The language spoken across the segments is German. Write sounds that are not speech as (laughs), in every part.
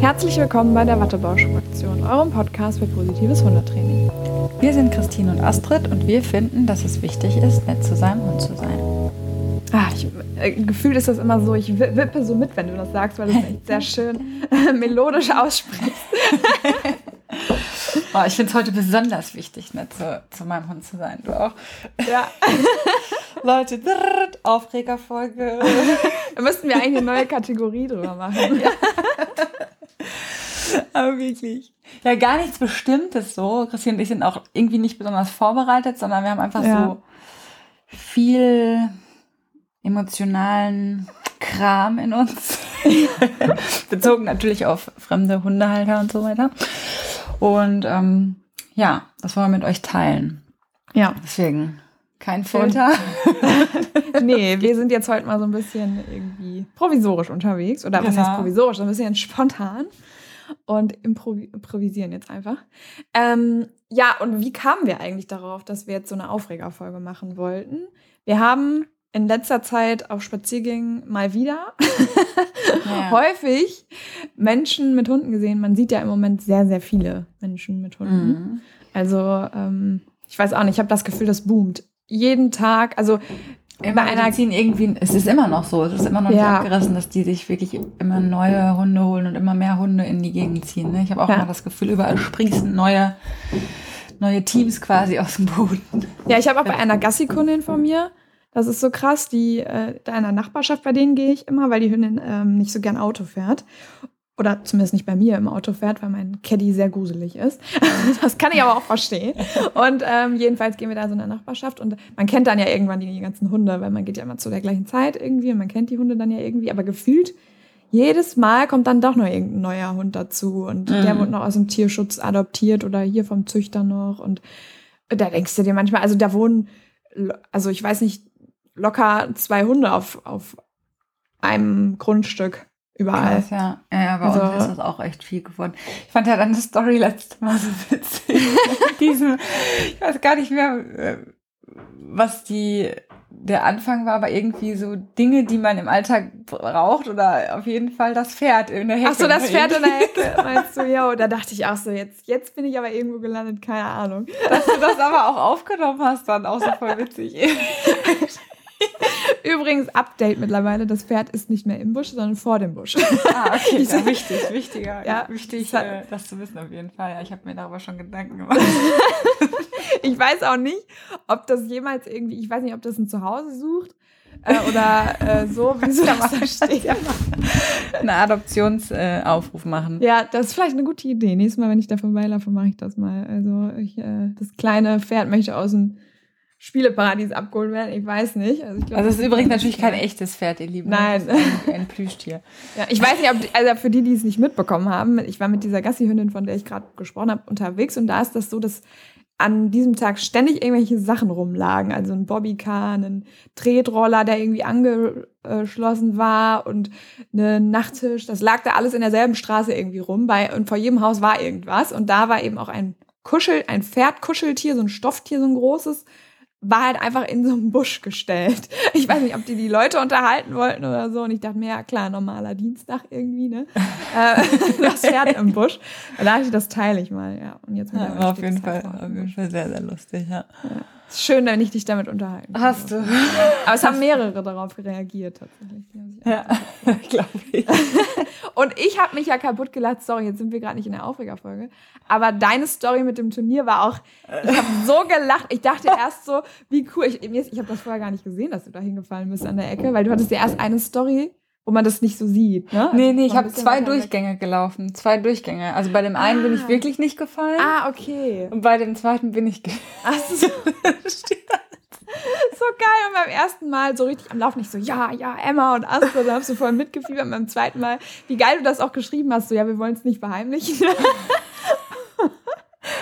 Herzlich willkommen bei der Wattebausch-Fraktion, eurem Podcast für positives Hundetraining. Wir sind Christine und Astrid und wir finden, dass es wichtig ist, nett zu seinem Hund zu sein. Ah, ich, äh, gefühlt ist das immer so, ich wippe so mit, wenn du das sagst, weil du es echt sehr schön äh, (laughs) melodisch aussprichst. (laughs) oh, ich finde es heute besonders wichtig, nett zu, zu, meinem Hund zu sein. Du auch? Ja. (laughs) Leute, Aufregerfolge. Da müssten wir eigentlich eine neue Kategorie drüber machen. Ja. (laughs) Aber wirklich. Ja, gar nichts Bestimmtes so. Christian und ich sind auch irgendwie nicht besonders vorbereitet, sondern wir haben einfach ja. so viel emotionalen Kram in uns. (laughs) Bezogen natürlich auf fremde Hundehalter und so weiter. Und ähm, ja, das wollen wir mit euch teilen. Ja. Deswegen kein Filter. (laughs) nee, wir sind jetzt heute mal so ein bisschen irgendwie provisorisch unterwegs. Oder was heißt provisorisch? Ein bisschen spontan. Und improvisieren jetzt einfach. Ähm, ja, und wie kamen wir eigentlich darauf, dass wir jetzt so eine Aufregerfolge machen wollten? Wir haben in letzter Zeit auf Spaziergängen mal wieder ja. (laughs) häufig Menschen mit Hunden gesehen. Man sieht ja im Moment sehr, sehr viele Menschen mit Hunden. Mhm. Also ähm, ich weiß auch nicht, ich habe das Gefühl, das boomt. Jeden Tag, also Immer einer ziehen irgendwie, es ist immer noch so, es ist immer noch nicht ja. abgerissen, dass die sich wirklich immer neue Hunde holen und immer mehr Hunde in die Gegend ziehen. Ne? Ich habe auch ja. immer das Gefühl, überall sprießen neue, neue Teams quasi aus dem Boden. Ja, ich habe auch bei einer Gassi-Kundin von mir, das ist so krass, die äh, da in der Nachbarschaft, bei denen gehe ich immer, weil die Hündin ähm, nicht so gern Auto fährt. Oder zumindest nicht bei mir im Auto fährt, weil mein Caddy sehr gruselig ist. (laughs) das kann ich aber auch verstehen. Und ähm, jedenfalls gehen wir da so in der Nachbarschaft und man kennt dann ja irgendwann die, ganzen Hunde, weil man geht ja immer zu der gleichen Zeit irgendwie und man kennt die Hunde dann ja irgendwie, aber gefühlt jedes Mal kommt dann doch noch irgendein neuer Hund dazu und mhm. der wurde noch aus dem Tierschutz adoptiert oder hier vom Züchter noch und da denkst du dir manchmal, also da wohnen, also ich weiß nicht, locker zwei Hunde auf, auf einem Grundstück überall. Krass, ja. ja, ja, bei also, uns ist das auch echt viel geworden. Ich fand ja dann die Story letztes Mal so witzig. (laughs) Diesem, ich weiß gar nicht mehr, äh, was die der Anfang war, aber irgendwie so Dinge, die man im Alltag braucht oder auf jeden Fall das Pferd in der Hecke. Ach so, das Pferd in der Hecke, meinst du? Ja, da dachte ich auch so, jetzt, jetzt bin ich aber irgendwo gelandet, keine Ahnung. Dass du das aber auch aufgenommen hast, dann auch so voll witzig. (laughs) (laughs) Übrigens, Update mittlerweile, das Pferd ist nicht mehr im Busch, sondern vor dem Busch. Ah, okay, (laughs) ja, wichtig, wichtiger. Ja, wichtig, äh, das zu wissen auf jeden Fall. Ja, ich habe mir darüber schon Gedanken gemacht. (laughs) ich weiß auch nicht, ob das jemals irgendwie, ich weiß nicht, ob das ein Zuhause sucht äh, oder äh, so, wie es da steht. Ja. Einen Adoptionsaufruf äh, machen. Ja, das ist vielleicht eine gute Idee. Nächstes Mal, wenn ich da vorbeilaufe, mache ich das mal. Also ich, äh, das kleine Pferd möchte aus dem Spieleparadies abgeholt werden. Ich weiß nicht. Also, glaub, also es ist übrigens natürlich kein echtes Pferd, ihr Lieben. Nein. Ein, ein, Plüschtier. (laughs) Ja, ich weiß nicht, ob, also für die, die es nicht mitbekommen haben, ich war mit dieser Gassi-Hündin, von der ich gerade gesprochen habe, unterwegs und da ist das so, dass an diesem Tag ständig irgendwelche Sachen rumlagen. Also ein Bobbycar, ein Tretroller, der irgendwie angeschlossen war und ein Nachttisch. Das lag da alles in derselben Straße irgendwie rum. Bei, und vor jedem Haus war irgendwas. Und da war eben auch ein Kuschel, ein Pferdkuscheltier, so ein Stofftier, so ein großes war halt einfach in so einem Busch gestellt. (laughs) Ich weiß nicht, ob die die Leute unterhalten wollten oder so. Und ich dachte mir, ja klar, normaler Dienstag irgendwie, ne? (laughs) Äh, (laughs) das Pferd im Busch. Da dachte ich, das teile ich mal, ja. Und jetzt ja, auf jeden Fall, auf jeden Fall sehr, sehr lustig, ja. ja. Ist schön, wenn ich dich damit unterhalten kann. Hast du. Aber es haben mehrere darauf reagiert, tatsächlich. Ja, (laughs) glaube ich. Und ich habe mich ja kaputt gelacht. Sorry, jetzt sind wir gerade nicht in der Aufregerfolge. Aber deine Story mit dem Turnier war auch, ich habe so gelacht. Ich dachte erst so, wie cool. Ich, ich habe das vorher gar nicht gesehen, dass du da hingefallen bist an der Ecke, weil du hattest ja erst eine Story wo man das nicht so sieht. Ne? Nee, nee, also ich habe zwei Durchgänge weg. gelaufen. Zwei Durchgänge. Also bei dem einen ah. bin ich ah. wirklich nicht gefallen. Ah, okay. Und bei dem zweiten bin ich gefallen. Ach so. (laughs) so geil. Und beim ersten Mal so richtig am Laufen, ich so, ja, ja, Emma und Astrid, da hast du voll mitgefiebert. Und beim zweiten Mal, wie geil du das auch geschrieben hast, so, ja, wir wollen es nicht verheimlichen. (laughs)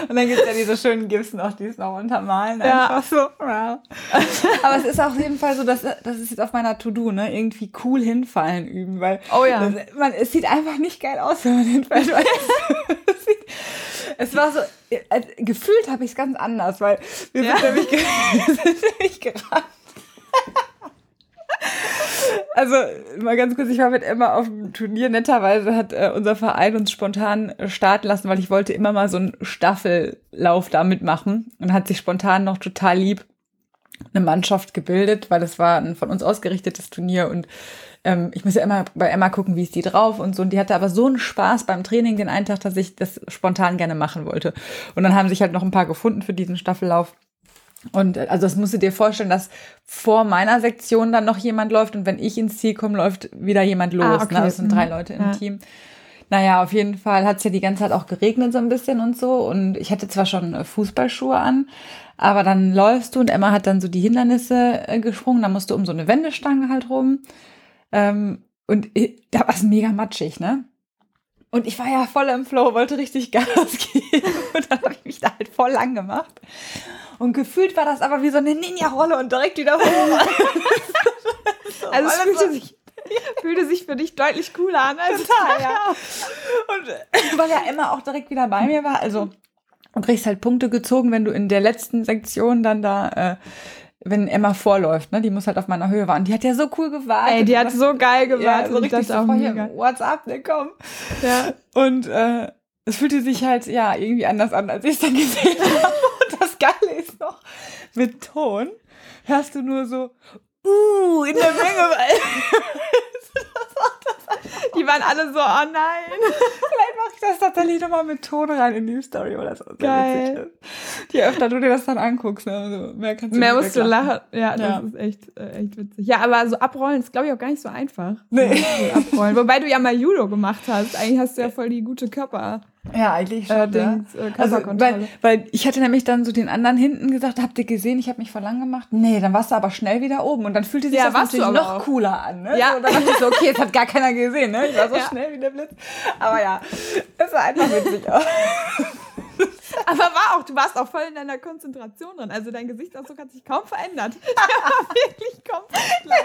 Und dann gibt es ja diese schönen GIFs noch, die es noch untermalen. Ja. Einfach so. Aber es ist auf jeden Fall so, dass das ist jetzt auf meiner To-Do, ne? Irgendwie cool hinfallen üben, weil oh ja. Das, man, es sieht einfach nicht geil aus, wenn man hinfällt. Weil es, (laughs) es war so, äh, gefühlt habe ich es ganz anders, weil wir sind, ja. nämlich, (laughs) wir sind nämlich gerannt. Also mal ganz kurz, ich war mit Emma auf dem Turnier. Netterweise hat äh, unser Verein uns spontan äh, starten lassen, weil ich wollte immer mal so einen Staffellauf da mitmachen und hat sich spontan noch total lieb eine Mannschaft gebildet, weil das war ein von uns ausgerichtetes Turnier und ähm, ich muss ja immer bei Emma gucken, wie ist die drauf und so. Und die hatte aber so einen Spaß beim Training den einen Tag, dass ich das spontan gerne machen wollte. Und dann haben sich halt noch ein paar gefunden für diesen Staffellauf. Und äh, also das musst du dir vorstellen, dass vor meiner Sektion dann noch jemand läuft und wenn ich ins Ziel komme, läuft wieder jemand los. Ah, okay. ne? Das sind drei mhm. Leute im ja. Team. Naja, auf jeden Fall hat es ja die ganze Zeit auch geregnet so ein bisschen und so. Und ich hatte zwar schon äh, Fußballschuhe an, aber dann läufst du und Emma hat dann so die Hindernisse äh, gesprungen. Da musst du um so eine Wendestange halt rum. Ähm, und da war es mega matschig, ne? Und ich war ja voll im Flow, wollte richtig (laughs) Gas geben. Und dann habe ich mich da halt voll lang gemacht. Und gefühlt war das aber wie so eine Ninja-Rolle und direkt wieder hoch. (laughs) also es fühlte sich, (laughs) fühlte sich für dich deutlich cooler an als Total, ja. Und weil ja Emma auch direkt wieder bei mir war, also du kriegst halt Punkte gezogen, wenn du in der letzten Sektion dann da, äh, wenn Emma vorläuft, ne, die muss halt auf meiner Höhe warten. Die hat ja so cool gewartet. Ey, die hat so geil gewartet. Ja, so richtig das so mega. WhatsApp, ne, komm. Ja. Und äh, es fühlte sich halt ja irgendwie anders an, als ich es dann gesehen habe. Und (laughs) das Geile ist noch, mit Ton hörst du nur so, uh, in der Menge. (laughs) Die waren alle so, oh nein. Vielleicht mache ich das tatsächlich nochmal mit Ton rein in die Story oder so. Geil. Je öfter du dir das dann anguckst, ne? also mehr kannst du Mehr musst du lachen. Ja, das ist echt, äh, echt witzig. Ja, aber so abrollen ist, glaube ich, auch gar nicht so einfach. Nee. (laughs) So abrollen. Wobei du ja mal Judo gemacht hast. Eigentlich hast du ja voll die gute Körper. Ja, eigentlich schon. Äh, Dings, ja. äh, also, weil, weil ich hatte nämlich dann so den anderen hinten gesagt, habt ihr gesehen, ich habe mich voll lang gemacht? Nee, dann warst du aber schnell wieder oben und dann fühlte sich ja, das natürlich noch auch. cooler an. Ne? Ja. So, dann dachte ich so, okay, jetzt hat gar keiner gesehen, ne? Ich war so ja. schnell wie der Blitz. Aber ja, es war einfach witzig auch. (laughs) Aber war auch, du warst auch voll in deiner Konzentration drin. Also dein Gesichtsausdruck hat sich kaum verändert. Der (laughs) war (laughs) wirklich komplett gleich.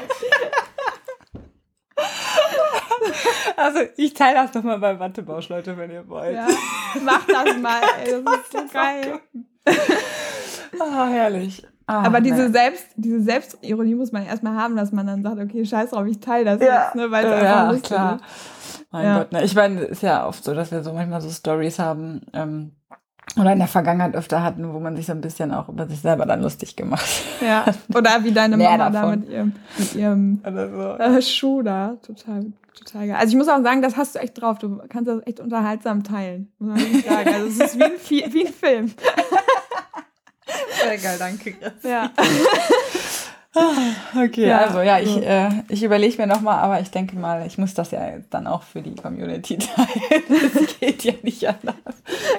Also ich teile das nochmal bei Wattebausch, Leute, wenn ihr wollt. Ja, mach das (laughs) mal, ey, das ist so geil. Ah, herrlich. Ah, Aber diese. Selbst, diese Selbstironie muss man erstmal haben, dass man dann sagt, okay, scheiß drauf, ich teile das ja. jetzt, ne, weil es ja, einfach klar. ist. Mein ja. Gott, ne? Ich meine, ist ja oft so, dass wir so manchmal so Stories haben, ähm, oder in der Vergangenheit öfter hatten, wo man sich so ein bisschen auch über sich selber dann lustig gemacht Ja, oder wie deine Mama da mit ihrem, mit ihrem so. äh, Schuh da. Total, total geil. Also ich muss auch sagen, das hast du echt drauf. Du kannst das echt unterhaltsam teilen, muss man wirklich sagen. Also es ist wie ein, wie ein Film. Sehr geil, danke, Chris. Ja. (laughs) Okay, ja, also ja, ich, äh, ich überlege mir nochmal, aber ich denke mal, ich muss das ja dann auch für die Community (laughs) teilen. Das geht ja nicht anders,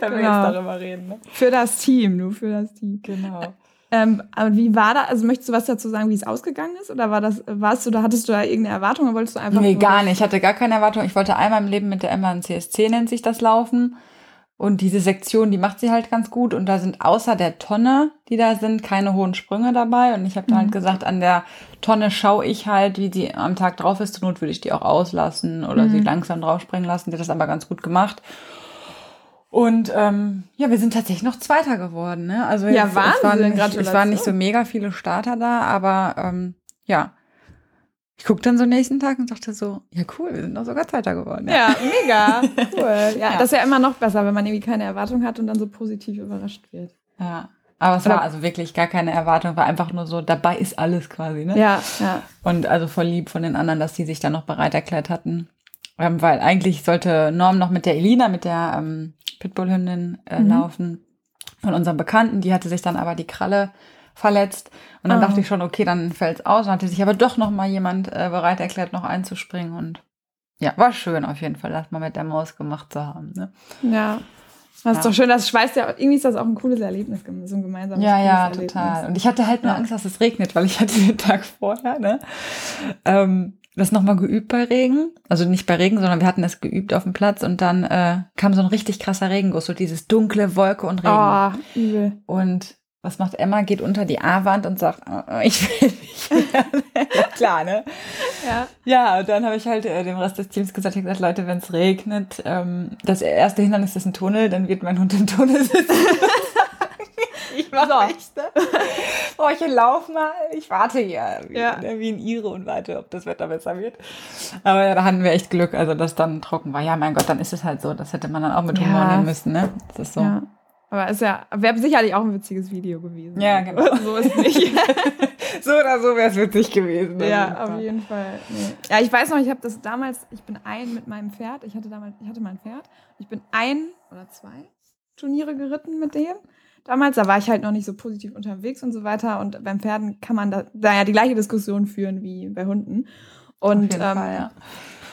wenn genau. wir jetzt genau. darüber reden. Ne? Für das Team, nur für das Team. Genau. Ähm, aber wie war da, also möchtest du was dazu sagen, wie es ausgegangen ist? Oder war das, warst du da, hattest du da irgendeine Erwartung oder wolltest du einfach. Nee, gar nicht. Ich hatte gar keine Erwartung. Ich wollte einmal im Leben mit der Emma in CSC, nennt sich das, laufen. Und diese Sektion, die macht sie halt ganz gut. Und da sind außer der Tonne, die da sind, keine hohen Sprünge dabei. Und ich habe mhm. halt gesagt, an der Tonne schaue ich halt, wie sie am Tag drauf ist. Zur Not würde ich die auch auslassen oder mhm. sie langsam draufspringen lassen. Die hat das aber ganz gut gemacht. Und ähm, ja, wir sind tatsächlich noch Zweiter geworden. Ne? Also ja, jetzt, Wahnsinn, es, waren nicht, es waren nicht so mega viele Starter da, aber ähm, ja, ich guckte dann so nächsten Tag und dachte so, ja cool, wir sind noch sogar Zweiter geworden. Ja, ja mega, (laughs) cool. Ja, ja, das ist ja immer noch besser, wenn man irgendwie keine Erwartung hat und dann so positiv überrascht wird. Ja, aber es Oder war also wirklich gar keine Erwartung, war einfach nur so, dabei ist alles quasi, ne? Ja, ja. Und also voll lieb von den anderen, dass die sich da noch bereit erklärt hatten. Ähm, weil eigentlich sollte Norm noch mit der Elina, mit der ähm, Pitbull-Hündin äh, mhm. laufen. Von unserem Bekannten, die hatte sich dann aber die Kralle verletzt. Und dann oh. dachte ich schon, okay, dann fällt's aus. Dann hatte sich aber doch noch mal jemand äh, bereit erklärt, noch einzuspringen. Und ja, war schön auf jeden Fall, das mal mit der Maus gemacht zu haben. Ne? Ja. Das ist ja. doch schön, das schweißt ja, irgendwie ist das auch ein cooles Erlebnis, so ein gemeinsames Ja, ja, Erlebnis. total. Und ich hatte halt nur Angst, dass es regnet, weil ich (laughs) hatte den Tag vorher, ne, ähm, das nochmal geübt bei Regen. Also nicht bei Regen, sondern wir hatten das geübt auf dem Platz und dann äh, kam so ein richtig krasser Regenguss, so dieses dunkle Wolke und Regen. Oh, übel. Und was macht Emma? Geht unter die A-Wand und sagt, oh, ich will nicht mehr. (laughs) ja, klar, ne? Ja. Ja, und dann habe ich halt äh, dem Rest des Teams gesagt, ich gesagt, Leute, wenn es regnet, ähm, das erste Hindernis ist ein Tunnel, dann wird mein Hund im Tunnel sitzen. (laughs) ich mach so. echt, ne? Oh, ich lauf mal, ich warte hier wie, ja. Ne, wie in Ihre und warte, ob das Wetter besser wird. Aber ja, da hatten wir echt Glück, also dass dann trocken war. Ja, mein Gott, dann ist es halt so. Das hätte man dann auch mit Humor ja. nehmen müssen, ne? Das ist so. Ja. Aber ist ja, wäre sicherlich auch ein witziges Video gewesen. Ja, genau. (laughs) so ist nicht. (laughs) so oder so wäre es witzig gewesen. Ja, auf jeden Fall. Nee. Ja, ich weiß noch, ich habe das damals, ich bin ein mit meinem Pferd, ich hatte damals, ich hatte mein Pferd, ich bin ein oder zwei Turniere geritten mit dem. Damals, da war ich halt noch nicht so positiv unterwegs und so weiter. Und beim Pferden kann man da, da ja die gleiche Diskussion führen wie bei Hunden. Und ähm, Fall, ja.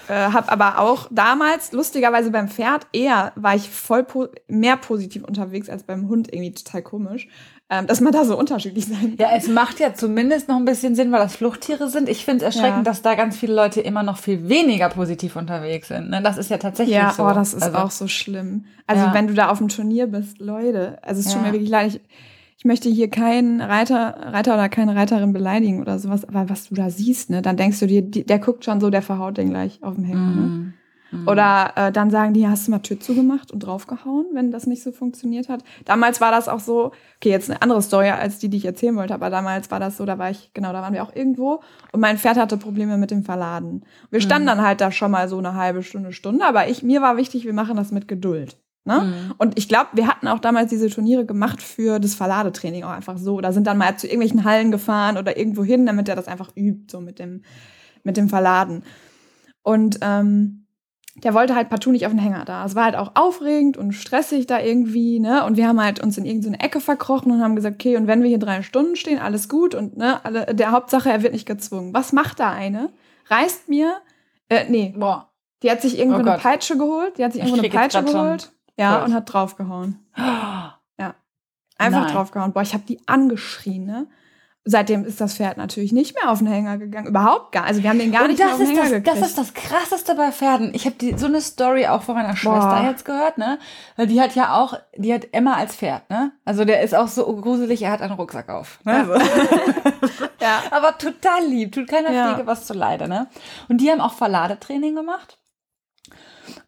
Äh, habe aber auch damals, lustigerweise beim Pferd, eher war ich voll po mehr positiv unterwegs als beim Hund, irgendwie total komisch, ähm, dass man da so unterschiedlich sein kann. Ja, es macht ja zumindest noch ein bisschen Sinn, weil das Fluchttiere sind. Ich finde es erschreckend, ja. dass da ganz viele Leute immer noch viel weniger positiv unterwegs sind. Ne? Das ist ja tatsächlich ja, so. Ja, oh, das ist also, auch so schlimm. Also ja. wenn du da auf dem Turnier bist, Leute, also es tut mir wirklich leid, ich, ich möchte hier keinen Reiter, Reiter oder keine Reiterin beleidigen oder sowas, aber was du da siehst, ne, dann denkst du dir, die, der guckt schon so, der verhaut den gleich auf dem Hänger. Ne? Mm. Ne? Mm. Oder äh, dann sagen die, hast du mal Tür zugemacht und draufgehauen, wenn das nicht so funktioniert hat. Damals war das auch so, okay, jetzt eine andere Story als die, die ich erzählen wollte, aber damals war das so, da war ich, genau, da waren wir auch irgendwo und mein Pferd hatte Probleme mit dem Verladen. Wir standen mm. dann halt da schon mal so eine halbe Stunde, Stunde, aber ich, mir war wichtig, wir machen das mit Geduld. Ne? Mhm. Und ich glaube, wir hatten auch damals diese Turniere gemacht für das Verladetraining auch einfach so. Oder sind dann mal zu irgendwelchen Hallen gefahren oder irgendwo hin, damit er das einfach übt, so mit dem, mit dem Verladen. Und ähm, der wollte halt partout nicht auf den Hänger da. Es war halt auch aufregend und stressig da irgendwie, ne? Und wir haben halt uns in irgendeine Ecke verkrochen und haben gesagt, okay, und wenn wir hier drei Stunden stehen, alles gut und ne, alle, der Hauptsache, er wird nicht gezwungen. Was macht da eine? Reißt mir, äh, nee, boah, die hat sich irgendwo oh eine Peitsche geholt, die hat sich irgendwo eine Peitsche geholt. Ja, Gold. und hat draufgehauen. (gasps) Ja. Einfach Nein. draufgehauen. Boah, ich habe die angeschrien, ne? Seitdem ist das Pferd natürlich nicht mehr auf den Hänger gegangen. Überhaupt gar. Also wir haben den gar und nicht mehr auf den Hänger das, gekriegt. Das ist das Krasseste bei Pferden. Ich habe so eine Story auch von meiner Schwester Boah. jetzt gehört, ne? Weil die hat ja auch, die hat Emma als Pferd, ne? Also der ist auch so gruselig, er hat einen Rucksack auf. Ne? Also. (laughs) ja. Aber total lieb, tut keiner ja. Pflege was zu leide, ne? Und die haben auch Verladetraining gemacht.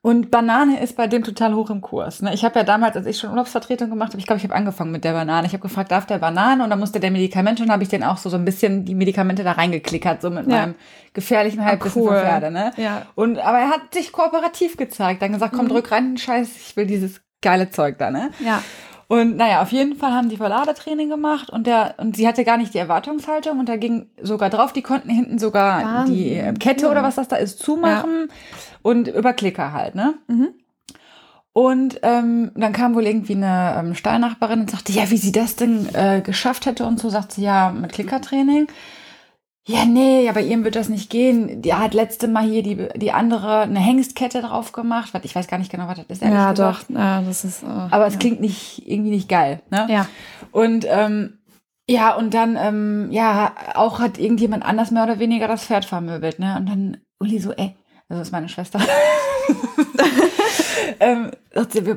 Und Banane ist bei dem total hoch im Kurs. Ne? Ich habe ja damals, als ich schon Urlaubsvertretung gemacht habe, ich glaube, ich habe angefangen mit der Banane. Ich habe gefragt, darf der Banane? Und dann musste der Medikamente und habe ich den auch so, so ein bisschen die Medikamente da reingeklickert, so mit ja. meinem gefährlichen Halbwissen cool. Pferde. Ne? Ja. Und, aber er hat sich kooperativ gezeigt. Dann gesagt, komm, mhm. drück rein, Scheiß, ich will dieses geile Zeug da. Ne? Ja. Und naja, auf jeden Fall haben die Verladetraining gemacht und der und sie hatte gar nicht die Erwartungshaltung und da ging sogar drauf, die konnten hinten sogar Wahnsinn. die äh, Kette ja. oder was das da ist zumachen ja. und über Klicker halt, ne? Mhm. Und ähm, dann kam wohl irgendwie eine ähm, Stallnachbarin und sagte, ja, wie sie das denn äh, geschafft hätte und so, sagt sie, ja, mit Klickertraining. Ja, nee, ja, bei ihm wird das nicht gehen. Die hat letzte Mal hier die, die andere eine Hengstkette drauf gemacht. Ich weiß gar nicht genau, was das ist. Ja, gesagt. doch. Ja, das ist, äh, Aber es ja. klingt nicht, irgendwie nicht geil. Ne? Ja. Und ähm, ja, und dann, ähm, ja, auch hat irgendjemand anders mehr oder weniger das Pferd vermöbelt, ne? Und dann Uli so, ey, das ist meine Schwester. (laughs) ähm,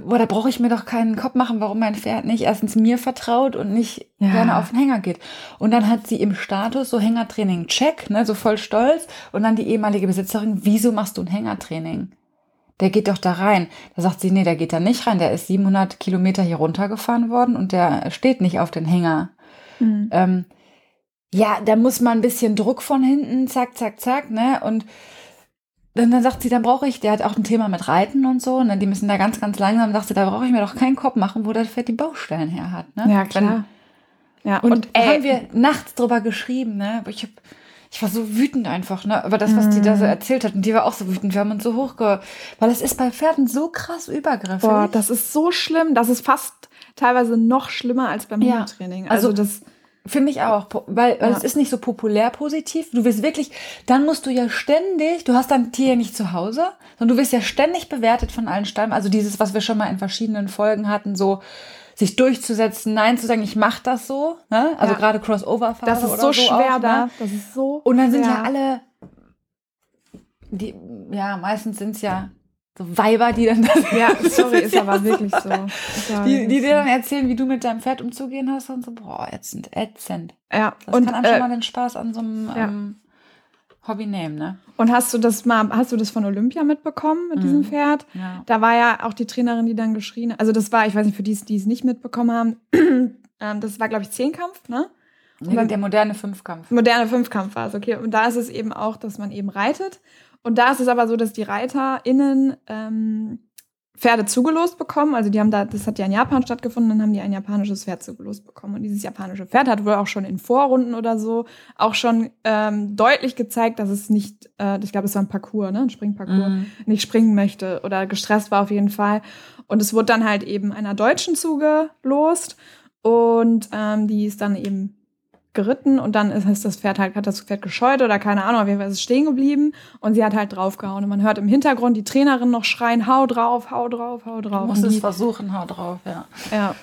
boah, da brauche ich mir doch keinen Kopf machen, warum mein Pferd nicht erstens mir vertraut und nicht ja. gerne auf den Hänger geht. Und dann hat sie im Status so Hängertraining check, ne, so voll stolz. Und dann die ehemalige Besitzerin, wieso machst du ein Hängertraining? Der geht doch da rein. Da sagt sie, nee, der geht da nicht rein. Der ist 700 Kilometer hier runtergefahren worden und der steht nicht auf den Hänger. Mhm. Ähm, ja, da muss man ein bisschen Druck von hinten, zack, zack, zack, ne? Und dann, dann sagt sie, dann brauche ich, der hat auch ein Thema mit Reiten und so, ne? die müssen da ganz, ganz langsam, sagt sie, da brauche ich mir doch keinen Kopf machen, wo das Pferd die Baustellen her hat. Ne? Ja, klar. Wenn, ja, und, und ey, haben wir nachts drüber geschrieben, ne? Ich hab, ich war so wütend einfach, ne? Aber das, was die da so mhm. erzählt hat, und die war auch so wütend. Wir haben uns so hochge... Weil es ist bei Pferden so krass übergriffig. Boah, das ist so schlimm. Das ist fast teilweise noch schlimmer als beim ja. Hundetraining. Also, also das Finde ich auch, weil, weil ja. es ist nicht so populär positiv. Du wirst wirklich, dann musst du ja ständig, du hast dein Tier ja nicht zu Hause, sondern du wirst ja ständig bewertet von allen Stammen. Also dieses, was wir schon mal in verschiedenen Folgen hatten, so sich durchzusetzen, nein zu sagen, ich mach das so. Ne? Also ja. gerade crossover Das ist so, so schwer auch, da. Ne? Das ist so. Und dann sind ja alle, die, ja, meistens sind es ja so Weiber, die dann. Ja, (laughs) sorry, ist, aber wirklich so. Die, die dir dann erzählen, wie du mit deinem Pferd umzugehen hast und so, boah, ätzend, ätzend. Ja, das und, kann einem äh, schon mal den Spaß an so einem ja. ähm, Hobby nehmen, ne? Und hast du das mal, hast du das von Olympia mitbekommen mit mhm. diesem Pferd? Ja. Da war ja auch die Trainerin, die dann geschrien hat. Also das war, ich weiß nicht, für die, die es nicht mitbekommen haben, (clears throat) ähm, das war, glaube ich, Zehnkampf, ne? Ja, der moderne Fünfkampf. Moderne Fünfkampf war es, okay. Und da ist es eben auch, dass man eben reitet. Und da ist es aber so, dass die ReiterInnen ähm, Pferde zugelost bekommen. Also die haben da, das hat ja in Japan stattgefunden, dann haben die ein japanisches Pferd zugelost bekommen. Und dieses japanische Pferd hat wohl auch schon in Vorrunden oder so auch schon ähm, deutlich gezeigt, dass es nicht, äh, ich glaube, es war ein Parcours, ne, ein Springparcours, mm. nicht springen möchte oder gestresst war auf jeden Fall. Und es wurde dann halt eben einer Deutschen zugelost und ähm, die ist dann eben geritten und dann ist, das Pferd halt, hat das Pferd gescheut oder keine Ahnung, auf jeden Fall ist es stehen geblieben und sie hat halt draufgehauen. Und man hört im Hintergrund die Trainerin noch schreien, hau drauf, hau drauf, hau drauf. Du musst es versuchen, hau drauf, ja. Ja.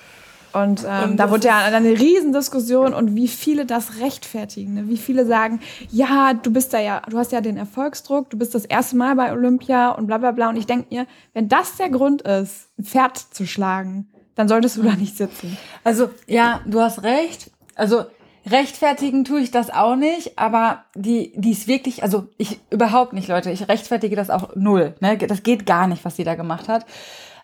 Und, ähm, und da wurde ja eine Riesendiskussion und wie viele das rechtfertigen, ne? wie viele sagen, ja, du bist da ja, du hast ja den Erfolgsdruck, du bist das erste Mal bei Olympia und bla bla bla. Und ich denke mir, wenn das der Grund ist, ein Pferd zu schlagen, dann solltest du da nicht sitzen. Also, ja, du hast recht. Also, Rechtfertigen tue ich das auch nicht, aber die, die ist wirklich, also ich überhaupt nicht, Leute. Ich rechtfertige das auch null. Ne? Das geht gar nicht, was sie da gemacht hat.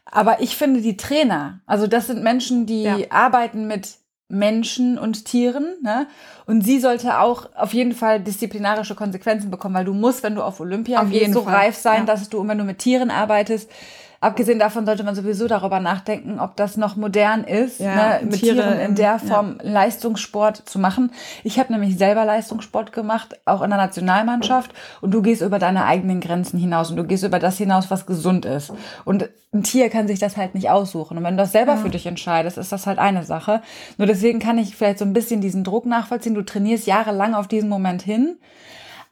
Aber ich finde die Trainer, also das sind Menschen, die ja. arbeiten mit Menschen und Tieren, ne? Und sie sollte auch auf jeden Fall disziplinarische Konsequenzen bekommen, weil du musst, wenn du auf Olympia auf gehst, so Fall. reif sein, ja. dass du, wenn du mit Tieren arbeitest, Abgesehen davon sollte man sowieso darüber nachdenken, ob das noch modern ist, ja, ne, mit Tiere, Tieren in der Form ja. Leistungssport zu machen. Ich habe nämlich selber Leistungssport gemacht, auch in der Nationalmannschaft. Und du gehst über deine eigenen Grenzen hinaus und du gehst über das hinaus, was gesund ist. Und ein Tier kann sich das halt nicht aussuchen. Und wenn du das selber ja. für dich entscheidest, ist das halt eine Sache. Nur deswegen kann ich vielleicht so ein bisschen diesen Druck nachvollziehen. Du trainierst jahrelang auf diesen Moment hin.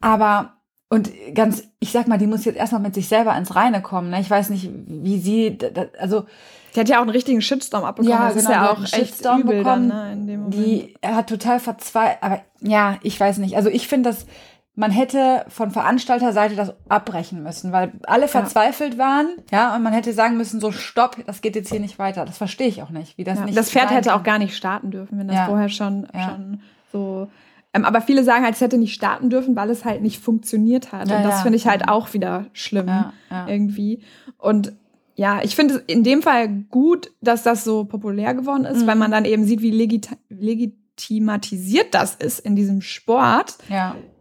Aber und ganz, ich sag mal, die muss jetzt erstmal mit sich selber ins Reine kommen. Ne? Ich weiß nicht, wie sie, also. Die hat ja auch einen richtigen Shitstorm abbekommen. Ja, das genau, ist ja auch echt Shitstorm übel bekommen. Dann, ne. Die er hat total verzweifelt, aber ja, ich weiß nicht. Also ich finde das, man hätte von Veranstalterseite das abbrechen müssen, weil alle verzweifelt ja. waren, ja, und man hätte sagen müssen, so stopp, das geht jetzt hier nicht weiter. Das verstehe ich auch nicht, wie das ja, nicht. Das Pferd hätte auch gar nicht starten dürfen, wenn das ja. vorher schon, schon so ähm, aber viele sagen halt, es hätte nicht starten dürfen, weil es halt nicht funktioniert hat. Ja, und das ja. finde ich halt auch wieder schlimm ja, irgendwie. Und ja, ich finde es in dem Fall gut, dass das so populär geworden ist, mhm. weil man dann eben sieht, wie legit legitimatisiert das ist in diesem Sport,